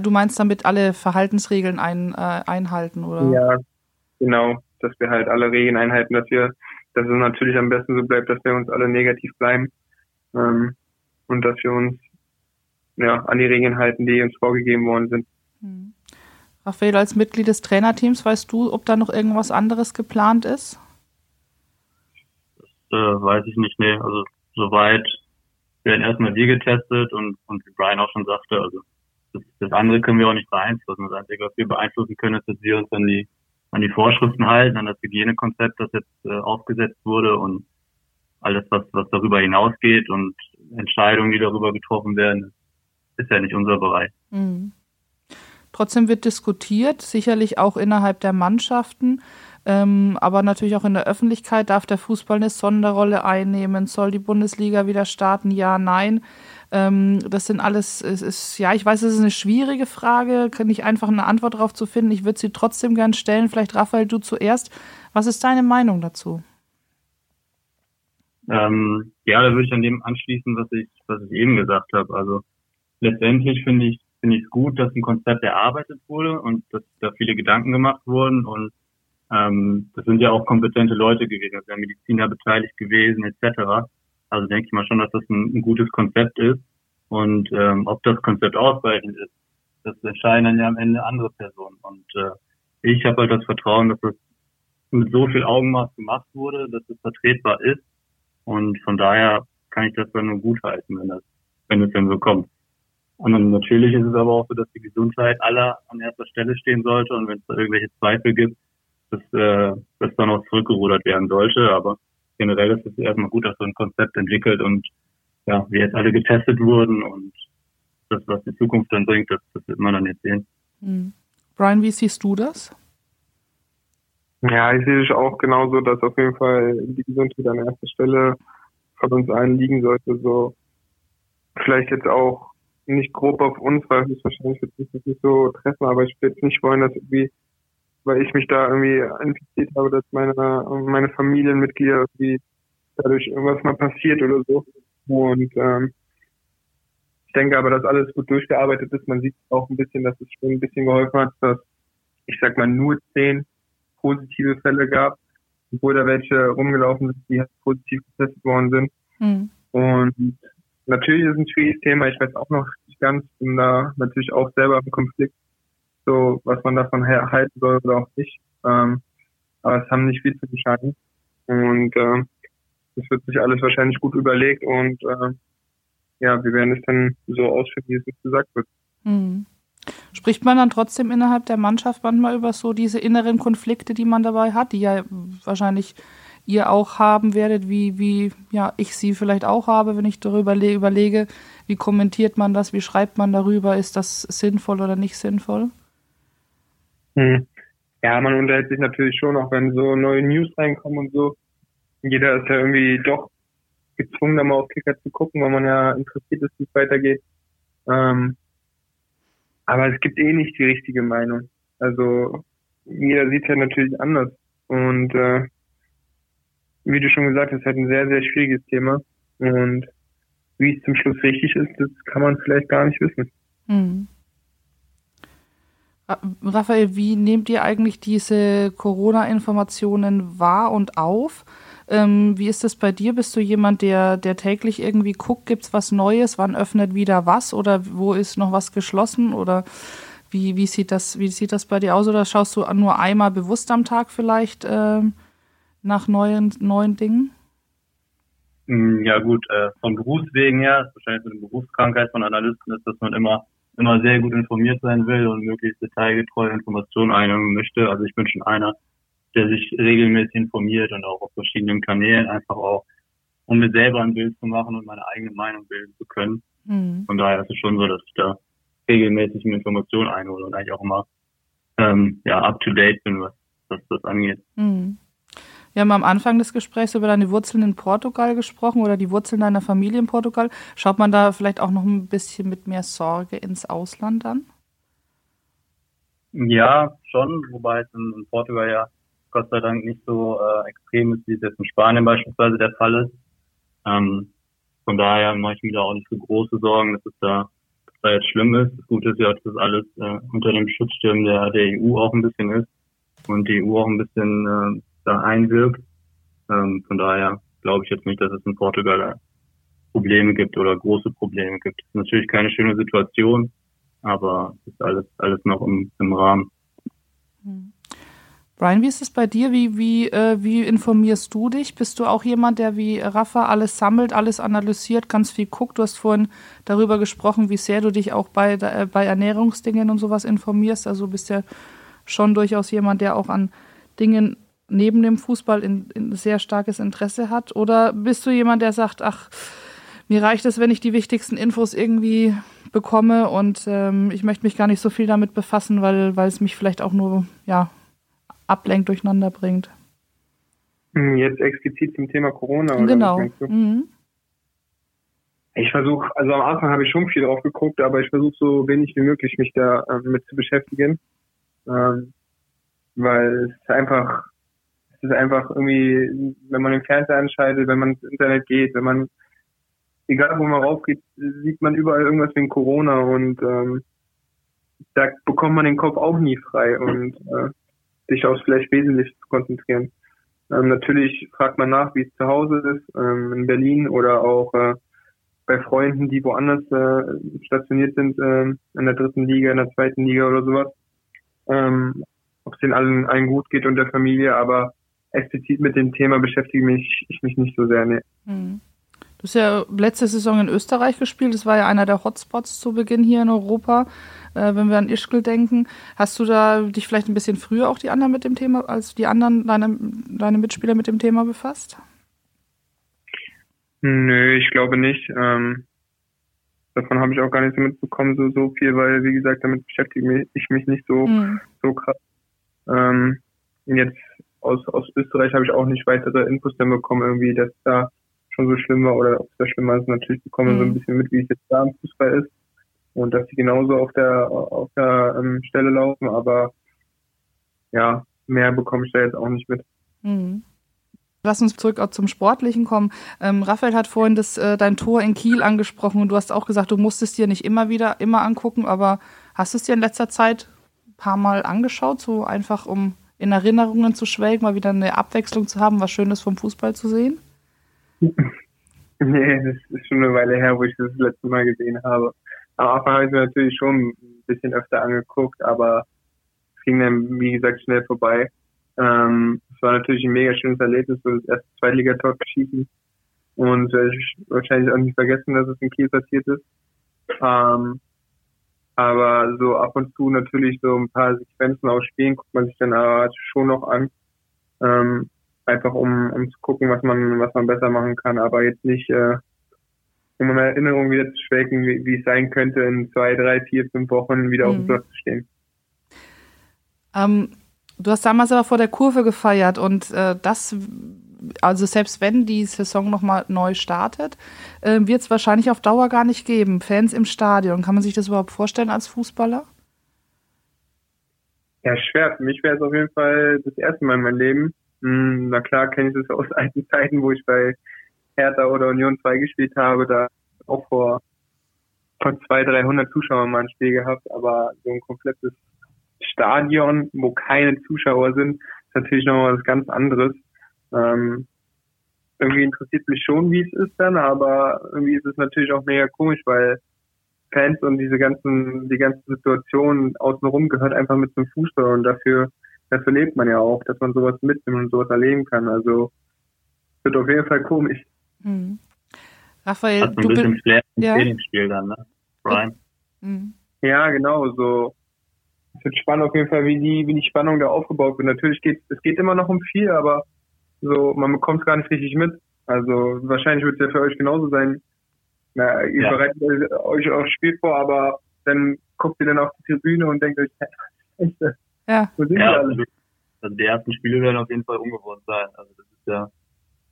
du meinst damit alle Verhaltensregeln ein, äh, einhalten, oder? Ja, genau, dass wir halt alle Regeln einhalten, dass wir, dass es natürlich am besten so bleibt, dass wir uns alle negativ bleiben ähm, und dass wir uns ja, an die Regeln halten, die uns vorgegeben worden sind. Hm. Raphael, als Mitglied des Trainerteams, weißt du, ob da noch irgendwas anderes geplant ist? Das äh, weiß ich nicht, nee. Also soweit werden erstmal wir getestet und, und wie Brian auch schon sagte, also das, das andere können wir auch nicht beeinflussen. Das Einzige, was wir beeinflussen können, ist, dass wir uns an die an die Vorschriften halten, an das Hygienekonzept, das jetzt äh, aufgesetzt wurde und alles, was, was darüber hinausgeht und Entscheidungen, die darüber getroffen werden, ist ja nicht unser Bereich. Mhm. Trotzdem wird diskutiert, sicherlich auch innerhalb der Mannschaften, ähm, aber natürlich auch in der Öffentlichkeit. Darf der Fußball eine Sonderrolle einnehmen? Soll die Bundesliga wieder starten? Ja, nein. Ähm, das sind alles, es ist, ja, ich weiß, es ist eine schwierige Frage, nicht einfach eine Antwort darauf zu finden. Ich würde sie trotzdem gern stellen. Vielleicht, Raphael, du zuerst. Was ist deine Meinung dazu? Ähm, ja, da würde ich an dem anschließen, was ich, was ich eben gesagt habe. Also letztendlich finde ich finde ich es gut, dass ein Konzept erarbeitet wurde und dass da viele Gedanken gemacht wurden und ähm, das sind ja auch kompetente Leute gewesen, also Mediziner beteiligt gewesen etc. Also denke ich mal schon, dass das ein, ein gutes Konzept ist und ähm, ob das Konzept ausreichend ist, das entscheiden dann ja am Ende andere Personen und äh, ich habe halt das Vertrauen, dass das mit so viel Augenmaß gemacht wurde, dass es vertretbar ist und von daher kann ich das dann nur gut halten, wenn das wenn es denn so kommt. Und natürlich ist es aber auch so, dass die Gesundheit aller an erster Stelle stehen sollte und wenn es da irgendwelche Zweifel gibt, dass, äh, dass dann auch zurückgerudert werden sollte. Aber generell ist es erstmal gut, dass so ein Konzept entwickelt und ja, wir jetzt alle getestet wurden und das, was die Zukunft dann bringt, das, das wird man dann jetzt sehen. Mhm. Brian, wie siehst du das? Ja, ich sehe es auch genauso, dass auf jeden Fall die Gesundheit an erster Stelle von uns allen liegen sollte. So vielleicht jetzt auch nicht grob auf uns, weil höchstwahrscheinlich wird sich das nicht so treffen, aber ich würde jetzt nicht wollen, dass irgendwie, weil ich mich da irgendwie infiziert habe, dass meine, meine Familienmitglieder irgendwie dadurch irgendwas mal passiert oder so. Und ähm, ich denke aber, dass alles gut durchgearbeitet ist. Man sieht auch ein bisschen, dass es schon ein bisschen geholfen hat, dass ich sag mal nur zehn positive Fälle gab, obwohl da welche rumgelaufen sind, die halt positiv getestet worden sind. Mhm. Und natürlich ist es ein schwieriges Thema. Ich weiß auch noch nicht ganz, bin da natürlich auch selber im Konflikt, so was man davon halten soll oder auch nicht. Ähm, aber es haben nicht viel zu entscheiden. Und äh, das wird sich alles wahrscheinlich gut überlegt und äh, ja, wir werden es dann so ausführen, wie es jetzt gesagt wird. Mhm. Spricht man dann trotzdem innerhalb der Mannschaft manchmal über so diese inneren Konflikte, die man dabei hat, die ja wahrscheinlich ihr auch haben werdet, wie, wie ja, ich sie vielleicht auch habe, wenn ich darüber überlege, wie kommentiert man das, wie schreibt man darüber, ist das sinnvoll oder nicht sinnvoll? Hm. Ja, man unterhält sich natürlich schon, auch wenn so neue News reinkommen und so. Jeder ist ja irgendwie doch gezwungen, da mal auf Kicker zu gucken, weil man ja interessiert ist, wie es weitergeht. Ähm, aber es gibt eh nicht die richtige Meinung. Also jeder sieht es ja natürlich anders. Und äh, wie du schon gesagt hast, halt ein sehr, sehr schwieriges Thema. Und wie es zum Schluss richtig ist, das kann man vielleicht gar nicht wissen. Mhm. Raphael, wie nehmt ihr eigentlich diese Corona-Informationen wahr und auf? Ähm, wie ist das bei dir? Bist du jemand, der, der täglich irgendwie guckt, gibt es was Neues? Wann öffnet wieder was? Oder wo ist noch was geschlossen? Oder wie, wie, sieht, das, wie sieht das bei dir aus? Oder schaust du nur einmal bewusst am Tag vielleicht ähm, nach neuen, neuen Dingen? Hm, ja gut, äh, von Berufswegen her, wahrscheinlich mit der Berufskrankheit von Analysten ist, dass man immer immer sehr gut informiert sein will und möglichst detailgetreue Informationen einholen möchte. Also ich bin schon einer, der sich regelmäßig informiert und auch auf verschiedenen Kanälen einfach auch, um mir selber ein Bild zu machen und meine eigene Meinung bilden zu können. Mhm. Von daher ist es schon so, dass ich da regelmäßig Informationen einhole und eigentlich auch immer ähm, ja up to date bin, was, was das angeht. Mhm. Wir haben am Anfang des Gesprächs über deine Wurzeln in Portugal gesprochen oder die Wurzeln deiner Familie in Portugal. Schaut man da vielleicht auch noch ein bisschen mit mehr Sorge ins Ausland an? Ja, schon, wobei es in, in Portugal ja Gott sei Dank nicht so äh, extrem ist, wie es jetzt in Spanien beispielsweise der Fall ist. Ähm, von daher mache ich mir da auch nicht so große Sorgen, dass es da, dass da jetzt schlimm ist. Das Gute ist ja, dass das alles äh, unter dem Schutzschirm der, der EU auch ein bisschen ist und die EU auch ein bisschen äh, da einwirkt. Ähm, von daher glaube ich jetzt nicht, dass es in Portugal Probleme gibt oder große Probleme gibt. Das ist natürlich keine schöne Situation, aber ist alles, alles noch im, im Rahmen. Hm. Brian, wie ist es bei dir? Wie, wie, äh, wie informierst du dich? Bist du auch jemand, der wie Rafa alles sammelt, alles analysiert, ganz viel guckt? Du hast vorhin darüber gesprochen, wie sehr du dich auch bei, äh, bei Ernährungsdingen und sowas informierst. Also bist ja schon durchaus jemand, der auch an Dingen neben dem Fußball in, in sehr starkes Interesse hat. Oder bist du jemand, der sagt, ach, mir reicht es, wenn ich die wichtigsten Infos irgendwie bekomme und ähm, ich möchte mich gar nicht so viel damit befassen, weil, weil es mich vielleicht auch nur ja, ablenkt, durcheinander bringt. Hm, jetzt explizit zum Thema Corona. Oder genau. Mhm. Ich versuche, also am Anfang habe ich schon viel drauf geguckt, aber ich versuche so wenig wie möglich mich da ähm, mit zu beschäftigen. Ähm, weil es einfach, es ist einfach irgendwie, wenn man den Fernseher anschaltet, wenn man ins Internet geht, wenn man, egal wo man raufgeht, sieht man überall irgendwas wegen Corona und ähm, da bekommt man den Kopf auch nie frei und äh, sich aufs vielleicht Wesentliche zu konzentrieren. Ähm, natürlich fragt man nach, wie es zu Hause ist, ähm, in Berlin oder auch äh, bei Freunden, die woanders äh, stationiert sind, äh, in der dritten Liga, in der zweiten Liga oder sowas. Ähm, ob es den allen, allen gut geht und der Familie, aber explizit mit dem Thema beschäftige mich ich mich nicht so sehr. Nee. Mhm. Du hast ja letzte Saison in Österreich gespielt. Das war ja einer der Hotspots zu Beginn hier in Europa, äh, wenn wir an Ischgl denken. Hast du da dich vielleicht ein bisschen früher auch die anderen mit dem Thema, als die anderen, deine, deine Mitspieler mit dem Thema befasst? Nö, ich glaube nicht. Ähm, davon habe ich auch gar nicht so mitbekommen, so, so viel, weil, wie gesagt, damit beschäftige ich mich nicht so, mhm. so krass. Ähm, jetzt aus, aus Österreich habe ich auch nicht weitere Infos dann bekommen, irgendwie, dass da schon so schlimm war oder ob es da schlimmer ist. Natürlich bekommen wir mhm. so ein mhm. bisschen mit, wie es jetzt da im Fußball ist und dass sie genauso auf der auf der ähm, Stelle laufen, aber ja, mehr bekomme ich da jetzt auch nicht mit. Mhm. Lass uns zurück zum Sportlichen kommen. Ähm, Raphael hat vorhin das, äh, dein Tor in Kiel angesprochen und du hast auch gesagt, du musstest dir nicht immer wieder immer angucken, aber hast du es dir in letzter Zeit ein paar Mal angeschaut, so einfach um in Erinnerungen zu schwelgen, mal wieder eine Abwechslung zu haben, was Schönes vom Fußball zu sehen? Nee, das ist schon eine Weile her, wo ich das, letzte Mal gesehen habe. Am Anfang habe ich mir natürlich schon ein bisschen öfter angeguckt, aber es ging dann, wie gesagt, schnell vorbei. Ähm, es war natürlich ein mega schönes Erlebnis, so das erste Zweitligator schießen. Und werde ich wahrscheinlich auch nicht vergessen, dass es in Kiel passiert ist. Ähm, aber so ab und zu natürlich so ein paar Sequenzen aus Spielen guckt man sich dann aber schon noch an. Ähm, einfach um, um zu gucken, was man, was man besser machen kann, aber jetzt nicht, äh, um in Erinnerung wieder zu schwelgen, wie, wie es sein könnte, in zwei, drei, vier, fünf Wochen wieder mhm. auf dem mhm. Platz zu stehen. Ähm, du hast damals aber vor der Kurve gefeiert und äh, das, also selbst wenn die Saison nochmal neu startet, äh, wird es wahrscheinlich auf Dauer gar nicht geben. Fans im Stadion, kann man sich das überhaupt vorstellen als Fußballer? Ja, schwer. Für mich wäre es auf jeden Fall das erste Mal in meinem Leben. Hm, na klar kenne ich es aus alten Zeiten, wo ich bei Hertha oder Union 2 gespielt habe, da auch vor, vor 200, 300 Zuschauern mal ein Spiel gehabt, aber so ein komplettes Stadion, wo keine Zuschauer sind, ist natürlich nochmal was ganz anderes. Ähm, irgendwie interessiert mich schon, wie es ist dann, aber irgendwie ist es natürlich auch mega komisch, weil Fans und diese ganzen, die ganze Situation außenrum gehört einfach mit zum Fußball und dafür dafür lebt man ja auch, dass man sowas mitnimmt und sowas erleben kann. Also wird auf jeden Fall komisch. Mhm. Raphael, Hat du bist Flair im ja. Trainingsspiel dann, ne? Brian. Mhm. Ja, genau, so. Es wird spannend auf jeden Fall, wie die, wie die Spannung da aufgebaut wird. Natürlich geht es geht immer noch um viel, aber so, man bekommt es gar nicht richtig mit. Also wahrscheinlich wird es ja für euch genauso sein. Na, ihr ja. bereitet euch aufs Spiel vor, aber dann guckt ihr dann auf die Tribüne und denkt euch, ja. ja also, also die ersten Spiele werden auf jeden Fall ungewohnt sein. Also das ist ja.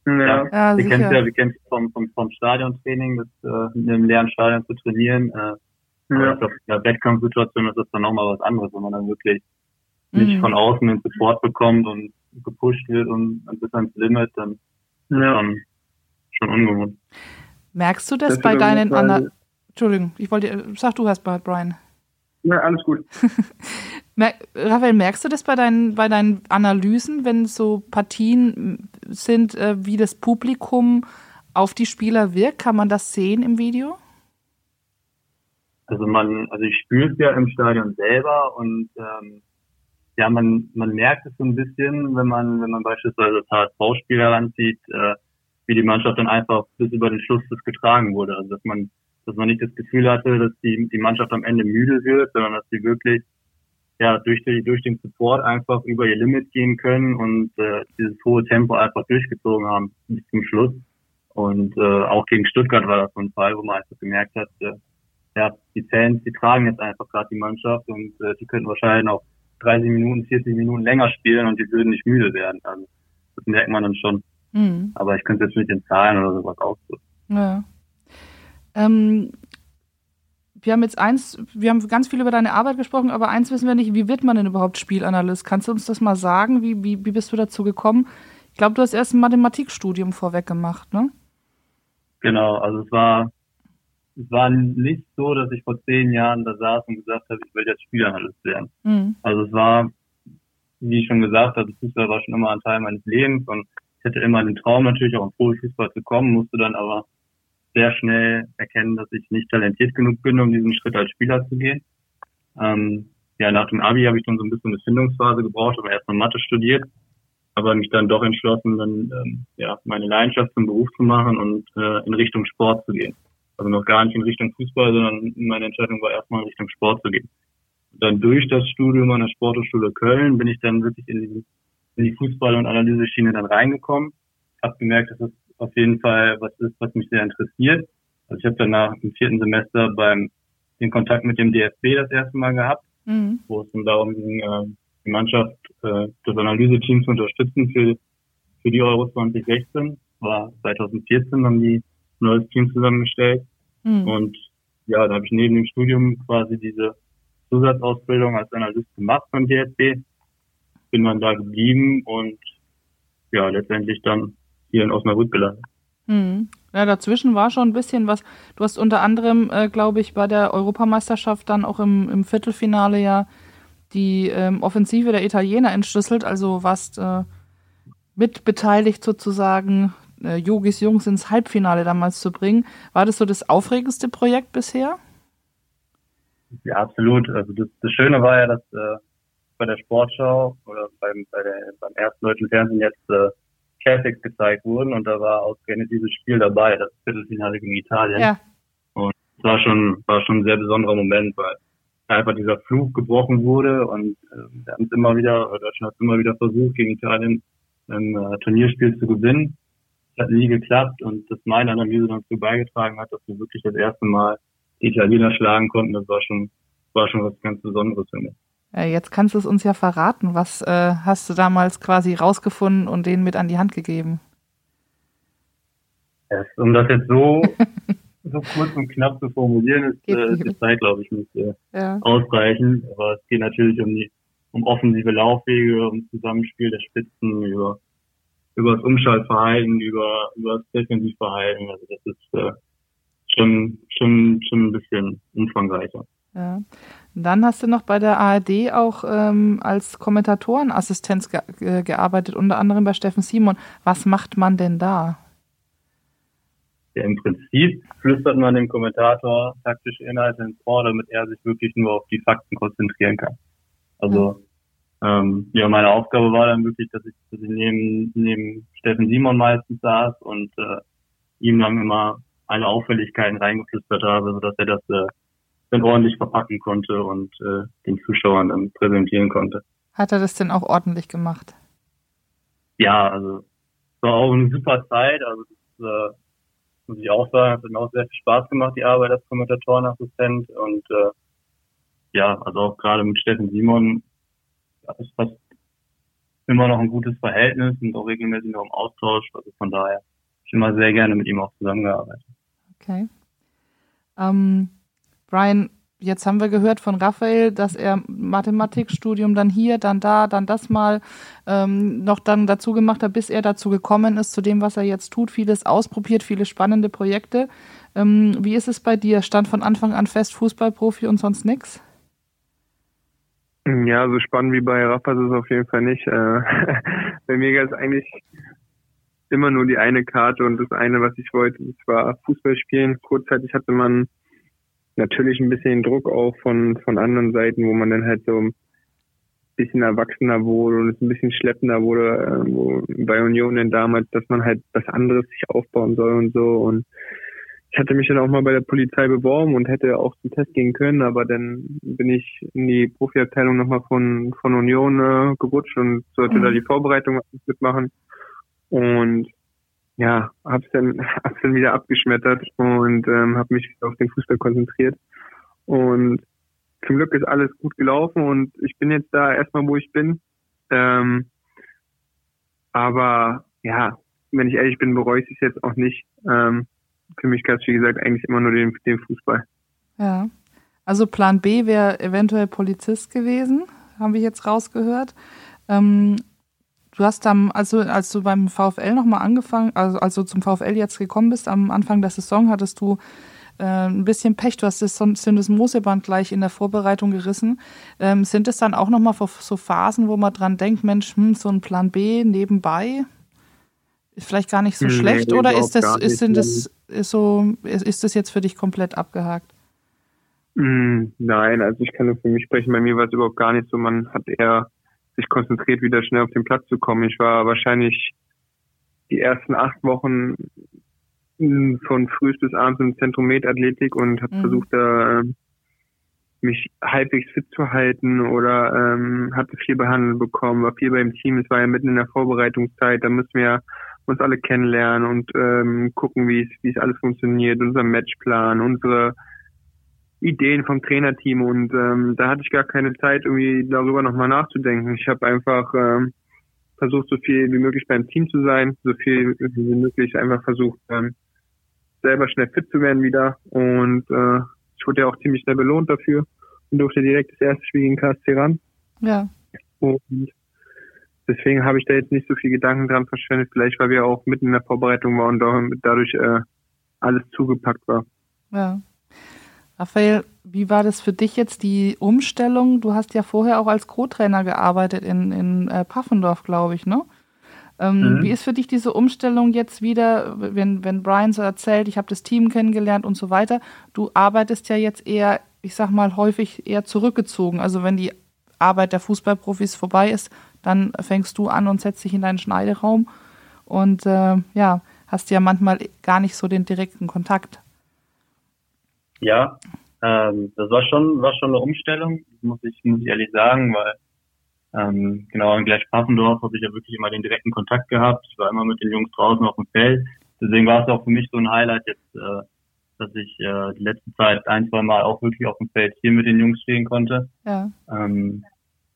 Ja, ja, wir kennen ja, wir kennen vom, vom, vom Stadiontraining, das äh, in einem leeren Stadion zu trainieren. Äh, ja. Ich glaube, in der Wettkampfsituation ist das dann nochmal was anderes, wenn man dann wirklich mhm. nicht von außen den Support bekommt und gepusht wird und bis ans Limit, dann ja. schon, schon ungewohnt. Merkst du das, das bei deinen anderen. Entschuldigung, ich wollte. Sag du erst mal, Brian. Ja, alles gut. Raphael, merkst du das bei deinen, bei deinen Analysen, wenn so Partien sind, äh, wie das Publikum auf die Spieler wirkt? Kann man das sehen im Video? Also man, also ich spüre es ja im Stadion selber und ähm, ja, man, man merkt es so ein bisschen, wenn man, wenn man beispielsweise das HSV-Spiel heranzieht, äh, wie die Mannschaft dann einfach bis über den Schluss das getragen wurde. Also dass man, dass man nicht das Gefühl hatte, dass die, die Mannschaft am Ende müde wird, sondern dass sie wirklich ja durch die, durch den Support einfach über ihr Limit gehen können und äh, dieses hohe Tempo einfach durchgezogen haben bis zum Schluss. Und äh, auch gegen Stuttgart war das so ein Fall, wo man einfach gemerkt hat, äh, ja, die Fans, die tragen jetzt einfach gerade die Mannschaft und äh, die könnten wahrscheinlich noch 30 Minuten, 40 Minuten länger spielen und die würden nicht müde werden. Also das merkt man dann schon. Mhm. Aber ich könnte jetzt mit den Zahlen oder sowas ausdrücken. Ja. Ähm, wir haben jetzt eins, wir haben ganz viel über deine Arbeit gesprochen, aber eins wissen wir nicht, wie wird man denn überhaupt Spielanalyst? Kannst du uns das mal sagen? Wie, wie, wie bist du dazu gekommen? Ich glaube, du hast erst ein Mathematikstudium vorweg gemacht, ne? Genau, also es war es war nicht so, dass ich vor zehn Jahren da saß und gesagt habe, ich will jetzt Spielanalyst werden. Mhm. Also es war, wie ich schon gesagt habe, Fußball war schon immer ein Teil meines Lebens und ich hatte immer den Traum natürlich auch im Profifußball zu kommen, musste dann aber sehr schnell erkennen, dass ich nicht talentiert genug bin, um diesen Schritt als Spieler zu gehen. Ähm, ja, nach dem Abi habe ich dann so ein bisschen eine Findungsphase gebraucht, aber erst mal Mathe studiert, aber mich dann doch entschlossen, dann ähm, ja meine Leidenschaft zum Beruf zu machen und äh, in Richtung Sport zu gehen. Also noch gar nicht in Richtung Fußball, sondern meine Entscheidung war erstmal in Richtung Sport zu gehen. Und dann durch das Studium an der Sporthochschule Köln bin ich dann wirklich in die, in die Fußball- und Analyseschiene dann reingekommen. Habe gemerkt, dass das auf jeden Fall was ist, was mich sehr interessiert. Also ich habe danach im vierten Semester beim den Kontakt mit dem DFB das erste Mal gehabt, mhm. wo es dann darum ging, äh, die Mannschaft, äh, das Analyseteam zu unterstützen für, für die Euro 2016. War 2014 haben die neues Team zusammengestellt. Mhm. Und ja, da habe ich neben dem Studium quasi diese Zusatzausbildung als Analyst gemacht beim DSB. Bin dann da geblieben und ja, letztendlich dann hier in Osnabrück gelandet. Mhm. Ja, dazwischen war schon ein bisschen was. Du hast unter anderem, äh, glaube ich, bei der Europameisterschaft dann auch im, im Viertelfinale ja die ähm, Offensive der Italiener entschlüsselt, also warst äh, mitbeteiligt sozusagen äh, Yogis Jungs ins Halbfinale damals zu bringen. War das so das aufregendste Projekt bisher? Ja, absolut. Also das, das Schöne war ja, dass äh, bei der Sportschau oder beim, bei der, beim ersten deutschen Fernsehen jetzt äh, Classics gezeigt wurden und da war ausgerechnet dieses Spiel dabei, das Viertelfinale gegen Italien. Ja. Und es war schon, war schon ein sehr besonderer Moment, weil einfach dieser Fluch gebrochen wurde und äh, wir haben es immer wieder, Deutschland hat es immer wieder versucht, gegen Italien ein äh, Turnierspiel zu gewinnen hat nie geklappt und dass meine Analyse dazu beigetragen hat, dass wir wirklich das erste Mal die Italiener schlagen konnten, das war schon, war schon was ganz Besonderes für mich. Ja, jetzt kannst du es uns ja verraten. Was äh, hast du damals quasi rausgefunden und denen mit an die Hand gegeben? Um das jetzt so, so kurz und knapp zu formulieren, ist, äh, die Zeit, glaube ich, nicht äh, ja. ausreichend. Aber es geht natürlich um die um offensive Laufwege, um Zusammenspiel der Spitzen, über über das Umschaltverhalten, über, über das Defensivverhalten. Also das ist äh, schon, schon, schon ein bisschen umfangreicher. Ja. Dann hast du noch bei der ARD auch ähm, als Kommentatorenassistenz ge äh, gearbeitet, unter anderem bei Steffen Simon. Was macht man denn da? Ja, im Prinzip flüstert man dem Kommentator taktische Inhalte ins Ohr, damit er sich wirklich nur auf die Fakten konzentrieren kann. Also ähm, ja, meine Aufgabe war dann wirklich, dass ich, dass ich neben, neben Steffen Simon meistens saß und äh, ihm dann immer alle Auffälligkeiten reingeflüstert habe, sodass er das äh, dann ordentlich verpacken konnte und äh, den Zuschauern dann präsentieren konnte. Hat er das denn auch ordentlich gemacht? Ja, also es war auch eine super Zeit. Also das äh, muss ich auch sagen, hat mir auch sehr viel Spaß gemacht, die Arbeit als Kommentatorenassistent. Und äh, ja, also auch gerade mit Steffen Simon ist fast immer noch ein gutes Verhältnis und auch regelmäßig noch im Austausch. Also von daher ich immer sehr gerne mit ihm auch zusammengearbeitet. Okay. Ähm, Brian, jetzt haben wir gehört von Raphael, dass er Mathematikstudium dann hier, dann da, dann das mal ähm, noch dann dazu gemacht hat, bis er dazu gekommen ist, zu dem, was er jetzt tut, vieles ausprobiert, viele spannende Projekte. Ähm, wie ist es bei dir? Stand von Anfang an fest Fußballprofi und sonst nichts? Ja, so spannend wie bei Rafa ist es auf jeden Fall nicht. Äh, bei mir gab es eigentlich immer nur die eine Karte und das eine, was ich wollte, das war Fußball spielen. Kurzzeitig hatte man natürlich ein bisschen Druck auch von, von anderen Seiten, wo man dann halt so ein bisschen erwachsener wurde und es ein bisschen schleppender wurde, äh, wo bei Union denn damals, dass man halt was anderes sich aufbauen soll und so und ich hatte mich dann auch mal bei der Polizei beworben und hätte auch zum Test gehen können, aber dann bin ich in die Profiabteilung nochmal von, von Union äh, gerutscht und sollte mhm. da die Vorbereitung mitmachen. Und ja, hab's dann, hab's dann wieder abgeschmettert und ähm, habe mich auf den Fußball konzentriert. Und zum Glück ist alles gut gelaufen und ich bin jetzt da erstmal, wo ich bin. Ähm, aber ja, wenn ich ehrlich bin, bereue ich es jetzt auch nicht. Ähm, für mich gab wie gesagt, eigentlich immer nur den, den Fußball. Ja. Also Plan B wäre eventuell Polizist gewesen, haben wir jetzt rausgehört. Ähm, du hast dann, also als du beim VfL nochmal angefangen, also als du zum VfL jetzt gekommen bist, am Anfang der Saison hattest du äh, ein bisschen Pech. Du hast das Syndesmoseband gleich in der Vorbereitung gerissen. Ähm, sind es dann auch nochmal so Phasen, wo man dran denkt, Mensch, hm, so ein Plan B nebenbei? Ist vielleicht gar nicht so nee, schlecht oder ist das, ist, sind das, ist so, ist, ist das jetzt für dich komplett abgehakt? Mm, nein, also ich kann nur für mich sprechen. Bei mir war es überhaupt gar nicht so. Man hat eher sich konzentriert, wieder schnell auf den Platz zu kommen. Ich war wahrscheinlich die ersten acht Wochen von früh bis abends im Zentrum Metathletik und habe mhm. versucht, da ähm, mich halbwegs fit zu halten oder ähm, hatte viel behandelt bekommen, war viel beim Team. Es war ja mitten in der Vorbereitungszeit, da müssen wir uns alle kennenlernen und ähm, gucken, wie es wie es alles funktioniert, unser Matchplan, unsere Ideen vom Trainerteam und ähm, da hatte ich gar keine Zeit, irgendwie darüber nochmal nachzudenken. Ich habe einfach ähm, versucht, so viel wie möglich beim Team zu sein, so viel wie möglich einfach versucht, ähm, selber schnell fit zu werden wieder und äh, ich wurde ja auch ziemlich schnell belohnt dafür und durfte direkt das erste Spiel gegen KSC ran. Ja. Und deswegen habe ich da jetzt nicht so viel Gedanken dran verschwendet, vielleicht weil wir auch mitten in der Vorbereitung waren und dadurch äh, alles zugepackt war. Ja. Raphael, wie war das für dich jetzt die Umstellung? Du hast ja vorher auch als Co-Trainer gearbeitet in, in äh, Paffendorf, glaube ich, ne? Ähm, mhm. Wie ist für dich diese Umstellung jetzt wieder, wenn, wenn Brian so erzählt, ich habe das Team kennengelernt und so weiter? Du arbeitest ja jetzt eher, ich sag mal, häufig eher zurückgezogen. Also wenn die Arbeit der Fußballprofis vorbei ist, dann fängst du an und setzt dich in deinen Schneideraum und äh, ja, hast ja manchmal gar nicht so den direkten Kontakt. Ja, ähm, das war schon, war schon eine Umstellung, muss ich, muss ich ehrlich sagen, weil ähm, genau in gleich Paffendorf habe ich ja wirklich immer den direkten Kontakt gehabt. Ich war immer mit den Jungs draußen auf dem Feld. Deswegen war es auch für mich so ein Highlight jetzt, äh, dass ich äh, die letzte Zeit ein, zwei Mal auch wirklich auf dem Feld hier mit den Jungs stehen konnte. Ja. Ähm,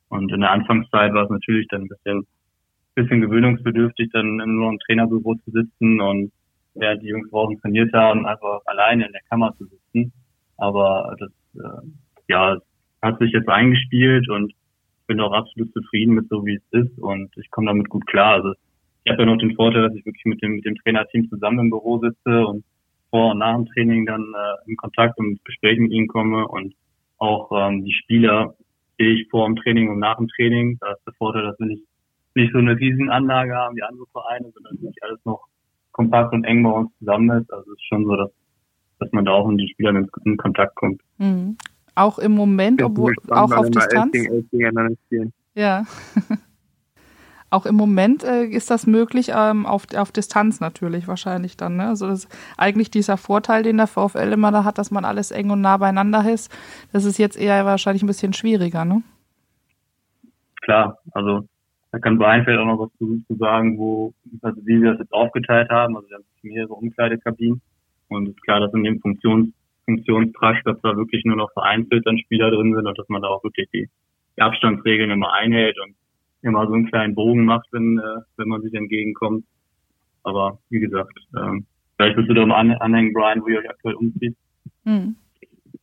und in der Anfangszeit war es natürlich dann ein bisschen, bisschen gewöhnungsbedürftig, dann nur im Trainerbüro zu sitzen und während die Jungs draußen trainiert haben, einfach alleine in der Kammer zu sitzen. Aber das, äh, ja, hat sich jetzt eingespielt und ich bin auch absolut zufrieden mit so, wie es ist und ich komme damit gut klar. Also ich habe ja noch den Vorteil, dass ich wirklich mit dem, mit dem Trainerteam zusammen im Büro sitze und vor und nach dem Training dann äh, in Kontakt und Gespräch mit ihnen komme und auch ähm, die Spieler sehe ich vor dem Training und nach dem Training. Da ist der Vorteil, dass wir nicht, nicht so eine Riesenanlage haben wie andere Vereine, sondern wirklich alles noch kompakt und eng bei uns zusammen ist. Also es ist schon so, dass, dass man da auch mit den Spielern in, in Kontakt kommt. Mhm. Auch im Moment, obwohl auch auf Distanz. Ja. auch im Moment äh, ist das möglich, ähm, auf, auf Distanz natürlich wahrscheinlich dann. Ne? Also das ist eigentlich dieser Vorteil, den der VfL immer da hat, dass man alles eng und nah beieinander ist. Das ist jetzt eher wahrscheinlich ein bisschen schwieriger, ne? Klar, also da kann Brian vielleicht auch noch was zu, sagen, wo, also wie wir das jetzt aufgeteilt haben. Also wir haben mehrere Umkleidekabinen und es ist klar, dass in dem Funktions, Funktionstrasch, dass da wirklich nur noch vereinzelt dann Spieler drin sind und dass man da auch wirklich die, die Abstandsregeln immer einhält und immer so einen kleinen Bogen macht, wenn, äh, wenn man sich entgegenkommt. Aber wie gesagt, ähm, vielleicht bist du da mal anhängen, Brian, wo ihr euch aktuell umzieht. Hm.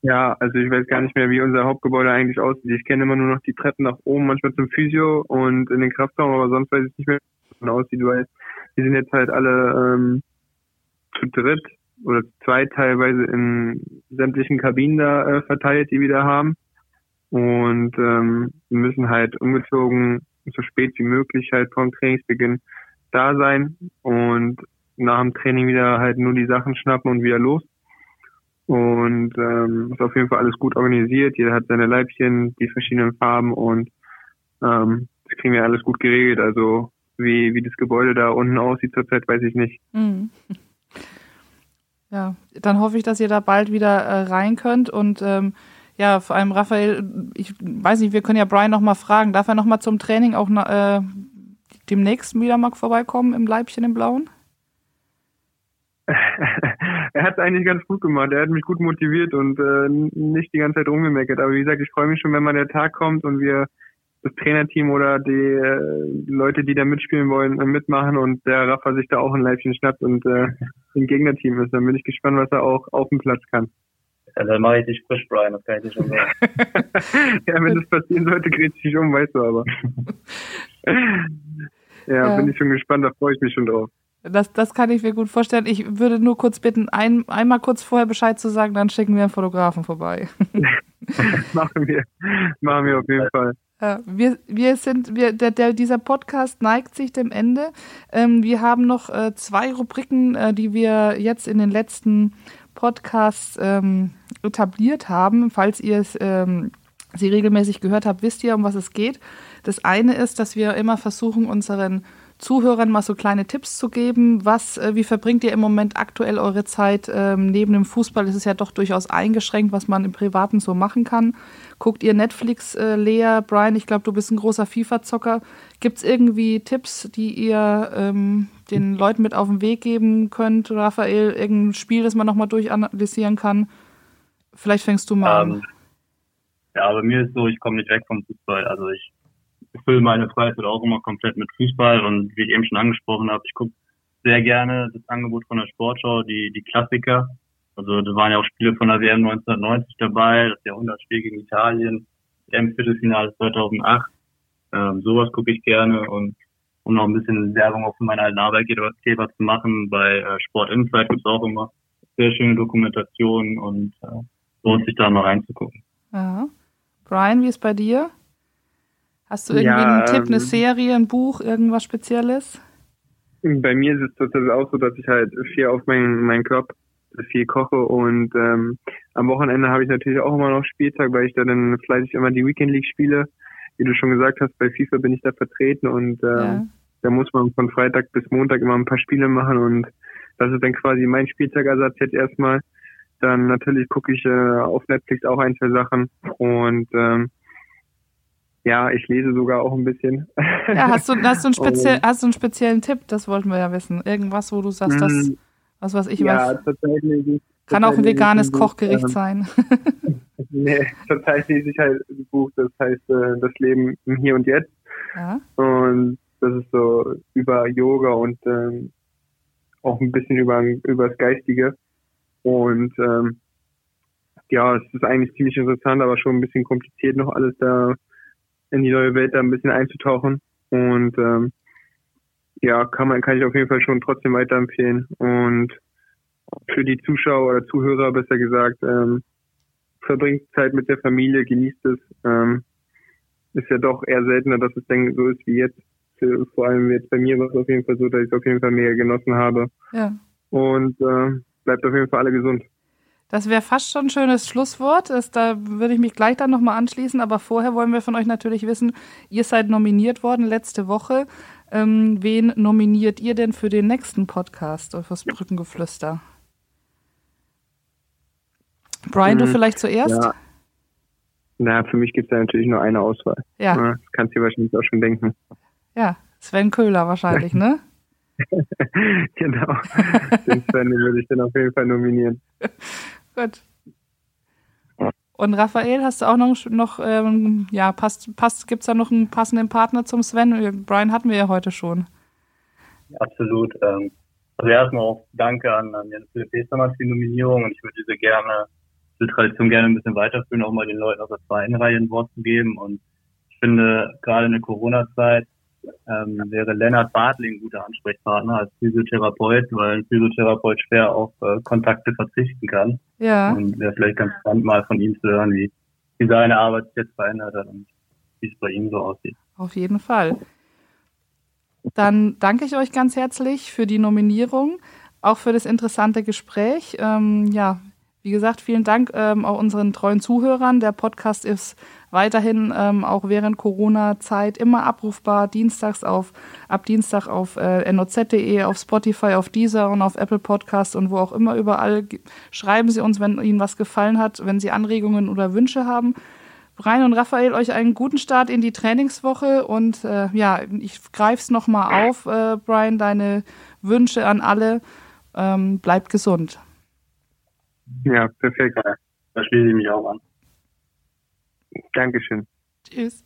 Ja, also ich weiß gar nicht mehr, wie unser Hauptgebäude eigentlich aussieht. Ich kenne immer nur noch die Treppen nach oben, manchmal zum Physio und in den Kraftraum, aber sonst weiß ich nicht mehr, wie es aussieht, weil wir sind jetzt halt alle ähm, zu dritt oder zwei teilweise in sämtlichen Kabinen da äh, verteilt, die wir da haben. Und ähm, wir müssen halt umgezogen so spät wie möglich halt vom Trainingsbeginn da sein und nach dem Training wieder halt nur die Sachen schnappen und wieder los. Und ähm, ist auf jeden Fall alles gut organisiert. Jeder hat seine Leibchen, die verschiedenen Farben und ähm, das kriegen wir alles gut geregelt. Also wie, wie das Gebäude da unten aussieht zurzeit, weiß ich nicht. Mhm. Ja, dann hoffe ich, dass ihr da bald wieder äh, rein könnt und ähm, ja, vor allem Raphael, ich weiß nicht, wir können ja Brian nochmal fragen, darf er nochmal zum Training auch äh, demnächst wieder mal vorbeikommen im Leibchen im Blauen? er hat es eigentlich ganz gut gemacht. Er hat mich gut motiviert und äh, nicht die ganze Zeit rumgemeckert. Aber wie gesagt, ich freue mich schon, wenn mal der Tag kommt und wir das Trainerteam oder die äh, Leute, die da mitspielen wollen, äh, mitmachen und der Rafa sich da auch ein Leibchen schnappt und äh, im Gegnerteam ist. Dann bin ich gespannt, was er auch auf dem Platz kann. Ja, dann mache ich dich frisch, Brian, das kann ich dir schon sagen. ja, wenn das passieren sollte, dreht sich um, weißt du aber. ja, ja, bin ich schon gespannt, da freue ich mich schon drauf. Das, das kann ich mir gut vorstellen. Ich würde nur kurz bitten, ein, einmal kurz vorher Bescheid zu sagen, dann schicken wir einen Fotografen vorbei. machen wir. Machen wir auf jeden Fall. Ja, wir, wir sind, wir, der, der, dieser Podcast neigt sich dem Ende. Ähm, wir haben noch äh, zwei Rubriken, äh, die wir jetzt in den letzten Podcasts ähm, etabliert haben. Falls ihr es ähm, sie regelmäßig gehört habt, wisst ihr, um was es geht. Das eine ist, dass wir immer versuchen, unseren Zuhörern mal so kleine Tipps zu geben. Was, äh, wie verbringt ihr im Moment aktuell eure Zeit? Ähm, neben dem Fußball ist es ja doch durchaus eingeschränkt, was man im Privaten so machen kann. Guckt ihr Netflix, äh, Lea, Brian? Ich glaube, du bist ein großer FIFA-Zocker. Gibt es irgendwie Tipps, die ihr ähm, den Leuten mit auf den Weg geben könnt? Raphael, irgendein Spiel, das man nochmal durchanalysieren kann? Vielleicht fängst du mal um, an. Ähm, ja, bei mir ist so, ich komme nicht weg vom Fußball. Also ich fülle meine Freizeit auch immer komplett mit Fußball und wie ich eben schon angesprochen habe, ich gucke sehr gerne das Angebot von der Sportschau, die, die Klassiker. Also da waren ja auch Spiele von der WM 1990 dabei, das Jahrhundertspiel gegen Italien, WM-Viertelfinale 2008. Ähm, sowas gucke ich gerne und um noch ein bisschen Werbung auf meinen alten Arbeitgeber zu machen. Bei äh, Sport Insight gibt es auch immer sehr schöne Dokumentationen und äh, lohnt sich da mal reinzugucken. Ja. Brian, wie ist bei dir? Hast du irgendwie ja, einen Tipp, eine ähm, Serie, ein Buch, irgendwas Spezielles? Bei mir ist es tatsächlich auch so, dass ich halt viel auf meinen mein Körper viel koche und ähm, am Wochenende habe ich natürlich auch immer noch Spieltag, weil ich da dann fleißig immer die Weekend League spiele. Wie du schon gesagt hast, bei FIFA bin ich da vertreten und ähm, ja. da muss man von Freitag bis Montag immer ein paar Spiele machen und das ist dann quasi mein Spieltagersatz jetzt erstmal. Dann natürlich gucke ich äh, auf Netflix auch ein, zwei Sachen und ähm, ja, ich lese sogar auch ein bisschen. Ja, hast du, hast du, einen, speziell, hast du einen speziellen Tipp? Das wollten wir ja wissen. Irgendwas, wo du sagst, das, mm, was weiß ich, ja, was. Tatsächlich, kann auch ein veganes Kochgericht Buch, sein. nee, zurzeit lese ich halt ein Buch, das heißt äh, Das Leben im Hier und Jetzt. Ja. Und das ist so über Yoga und ähm, auch ein bisschen über, über das Geistige. Und ähm, ja, es ist eigentlich ziemlich interessant, aber schon ein bisschen kompliziert noch alles da in die neue Welt da ein bisschen einzutauchen. Und ähm, ja, kann man, kann ich auf jeden Fall schon trotzdem weiterempfehlen. Und für die Zuschauer oder Zuhörer besser gesagt, ähm, verbringt Zeit mit der Familie, genießt es. Ähm, ist ja doch eher seltener, dass es denn so ist wie jetzt. Für, vor allem jetzt bei mir war es auf jeden Fall so, dass ich es auf jeden Fall mehr genossen habe. Ja. Und äh, bleibt auf jeden Fall alle gesund. Das wäre fast schon ein schönes Schlusswort. Das, da würde ich mich gleich dann nochmal anschließen. Aber vorher wollen wir von euch natürlich wissen, ihr seid nominiert worden letzte Woche. Ähm, wen nominiert ihr denn für den nächsten Podcast fürs Brückengeflüster? Brian, du hm, vielleicht zuerst? Ja. Na, für mich gibt es da natürlich nur eine Auswahl. Ja. das kannst du dir wahrscheinlich auch schon denken. Ja, Sven Köhler wahrscheinlich, ne? genau. Den Sven würde ich dann auf jeden Fall nominieren. Gut. Und Raphael, hast du auch noch, noch ähm, ja, passt, passt, gibt es da noch einen passenden Partner zum Sven? Brian hatten wir ja heute schon. Absolut. Ähm, also erstmal auch Danke an, an Jan Philipp für die Nominierung und ich würde diese gerne diese Tradition gerne ein bisschen weiterführen, auch mal den Leuten aus der zweiten Reihe ein Wort zu geben. Und ich finde, gerade in der Corona-Zeit ähm, wäre Lennart Bartling ein guter Ansprechpartner als Physiotherapeut, weil ein Physiotherapeut schwer auf äh, Kontakte verzichten kann. Ja. Und wäre vielleicht ganz spannend, mal von ihm zu hören, wie, wie seine Arbeit sich jetzt verändert hat und wie es bei ihm so aussieht. Auf jeden Fall. Dann danke ich euch ganz herzlich für die Nominierung, auch für das interessante Gespräch. Ähm, ja, wie gesagt, vielen Dank ähm, auch unseren treuen Zuhörern. Der Podcast ist weiterhin ähm, auch während Corona-Zeit immer abrufbar. Dienstags auf, ab Dienstag auf äh, noz.de, auf Spotify, auf Deezer und auf Apple Podcasts und wo auch immer überall. Schreiben Sie uns, wenn Ihnen was gefallen hat, wenn Sie Anregungen oder Wünsche haben. Brian und Raphael, euch einen guten Start in die Trainingswoche und äh, ja, ich greife es nochmal auf, äh, Brian, deine Wünsche an alle. Ähm, bleibt gesund. Ja, perfekt. Da schließe ich mich auch an. Dankeschön. Tschüss.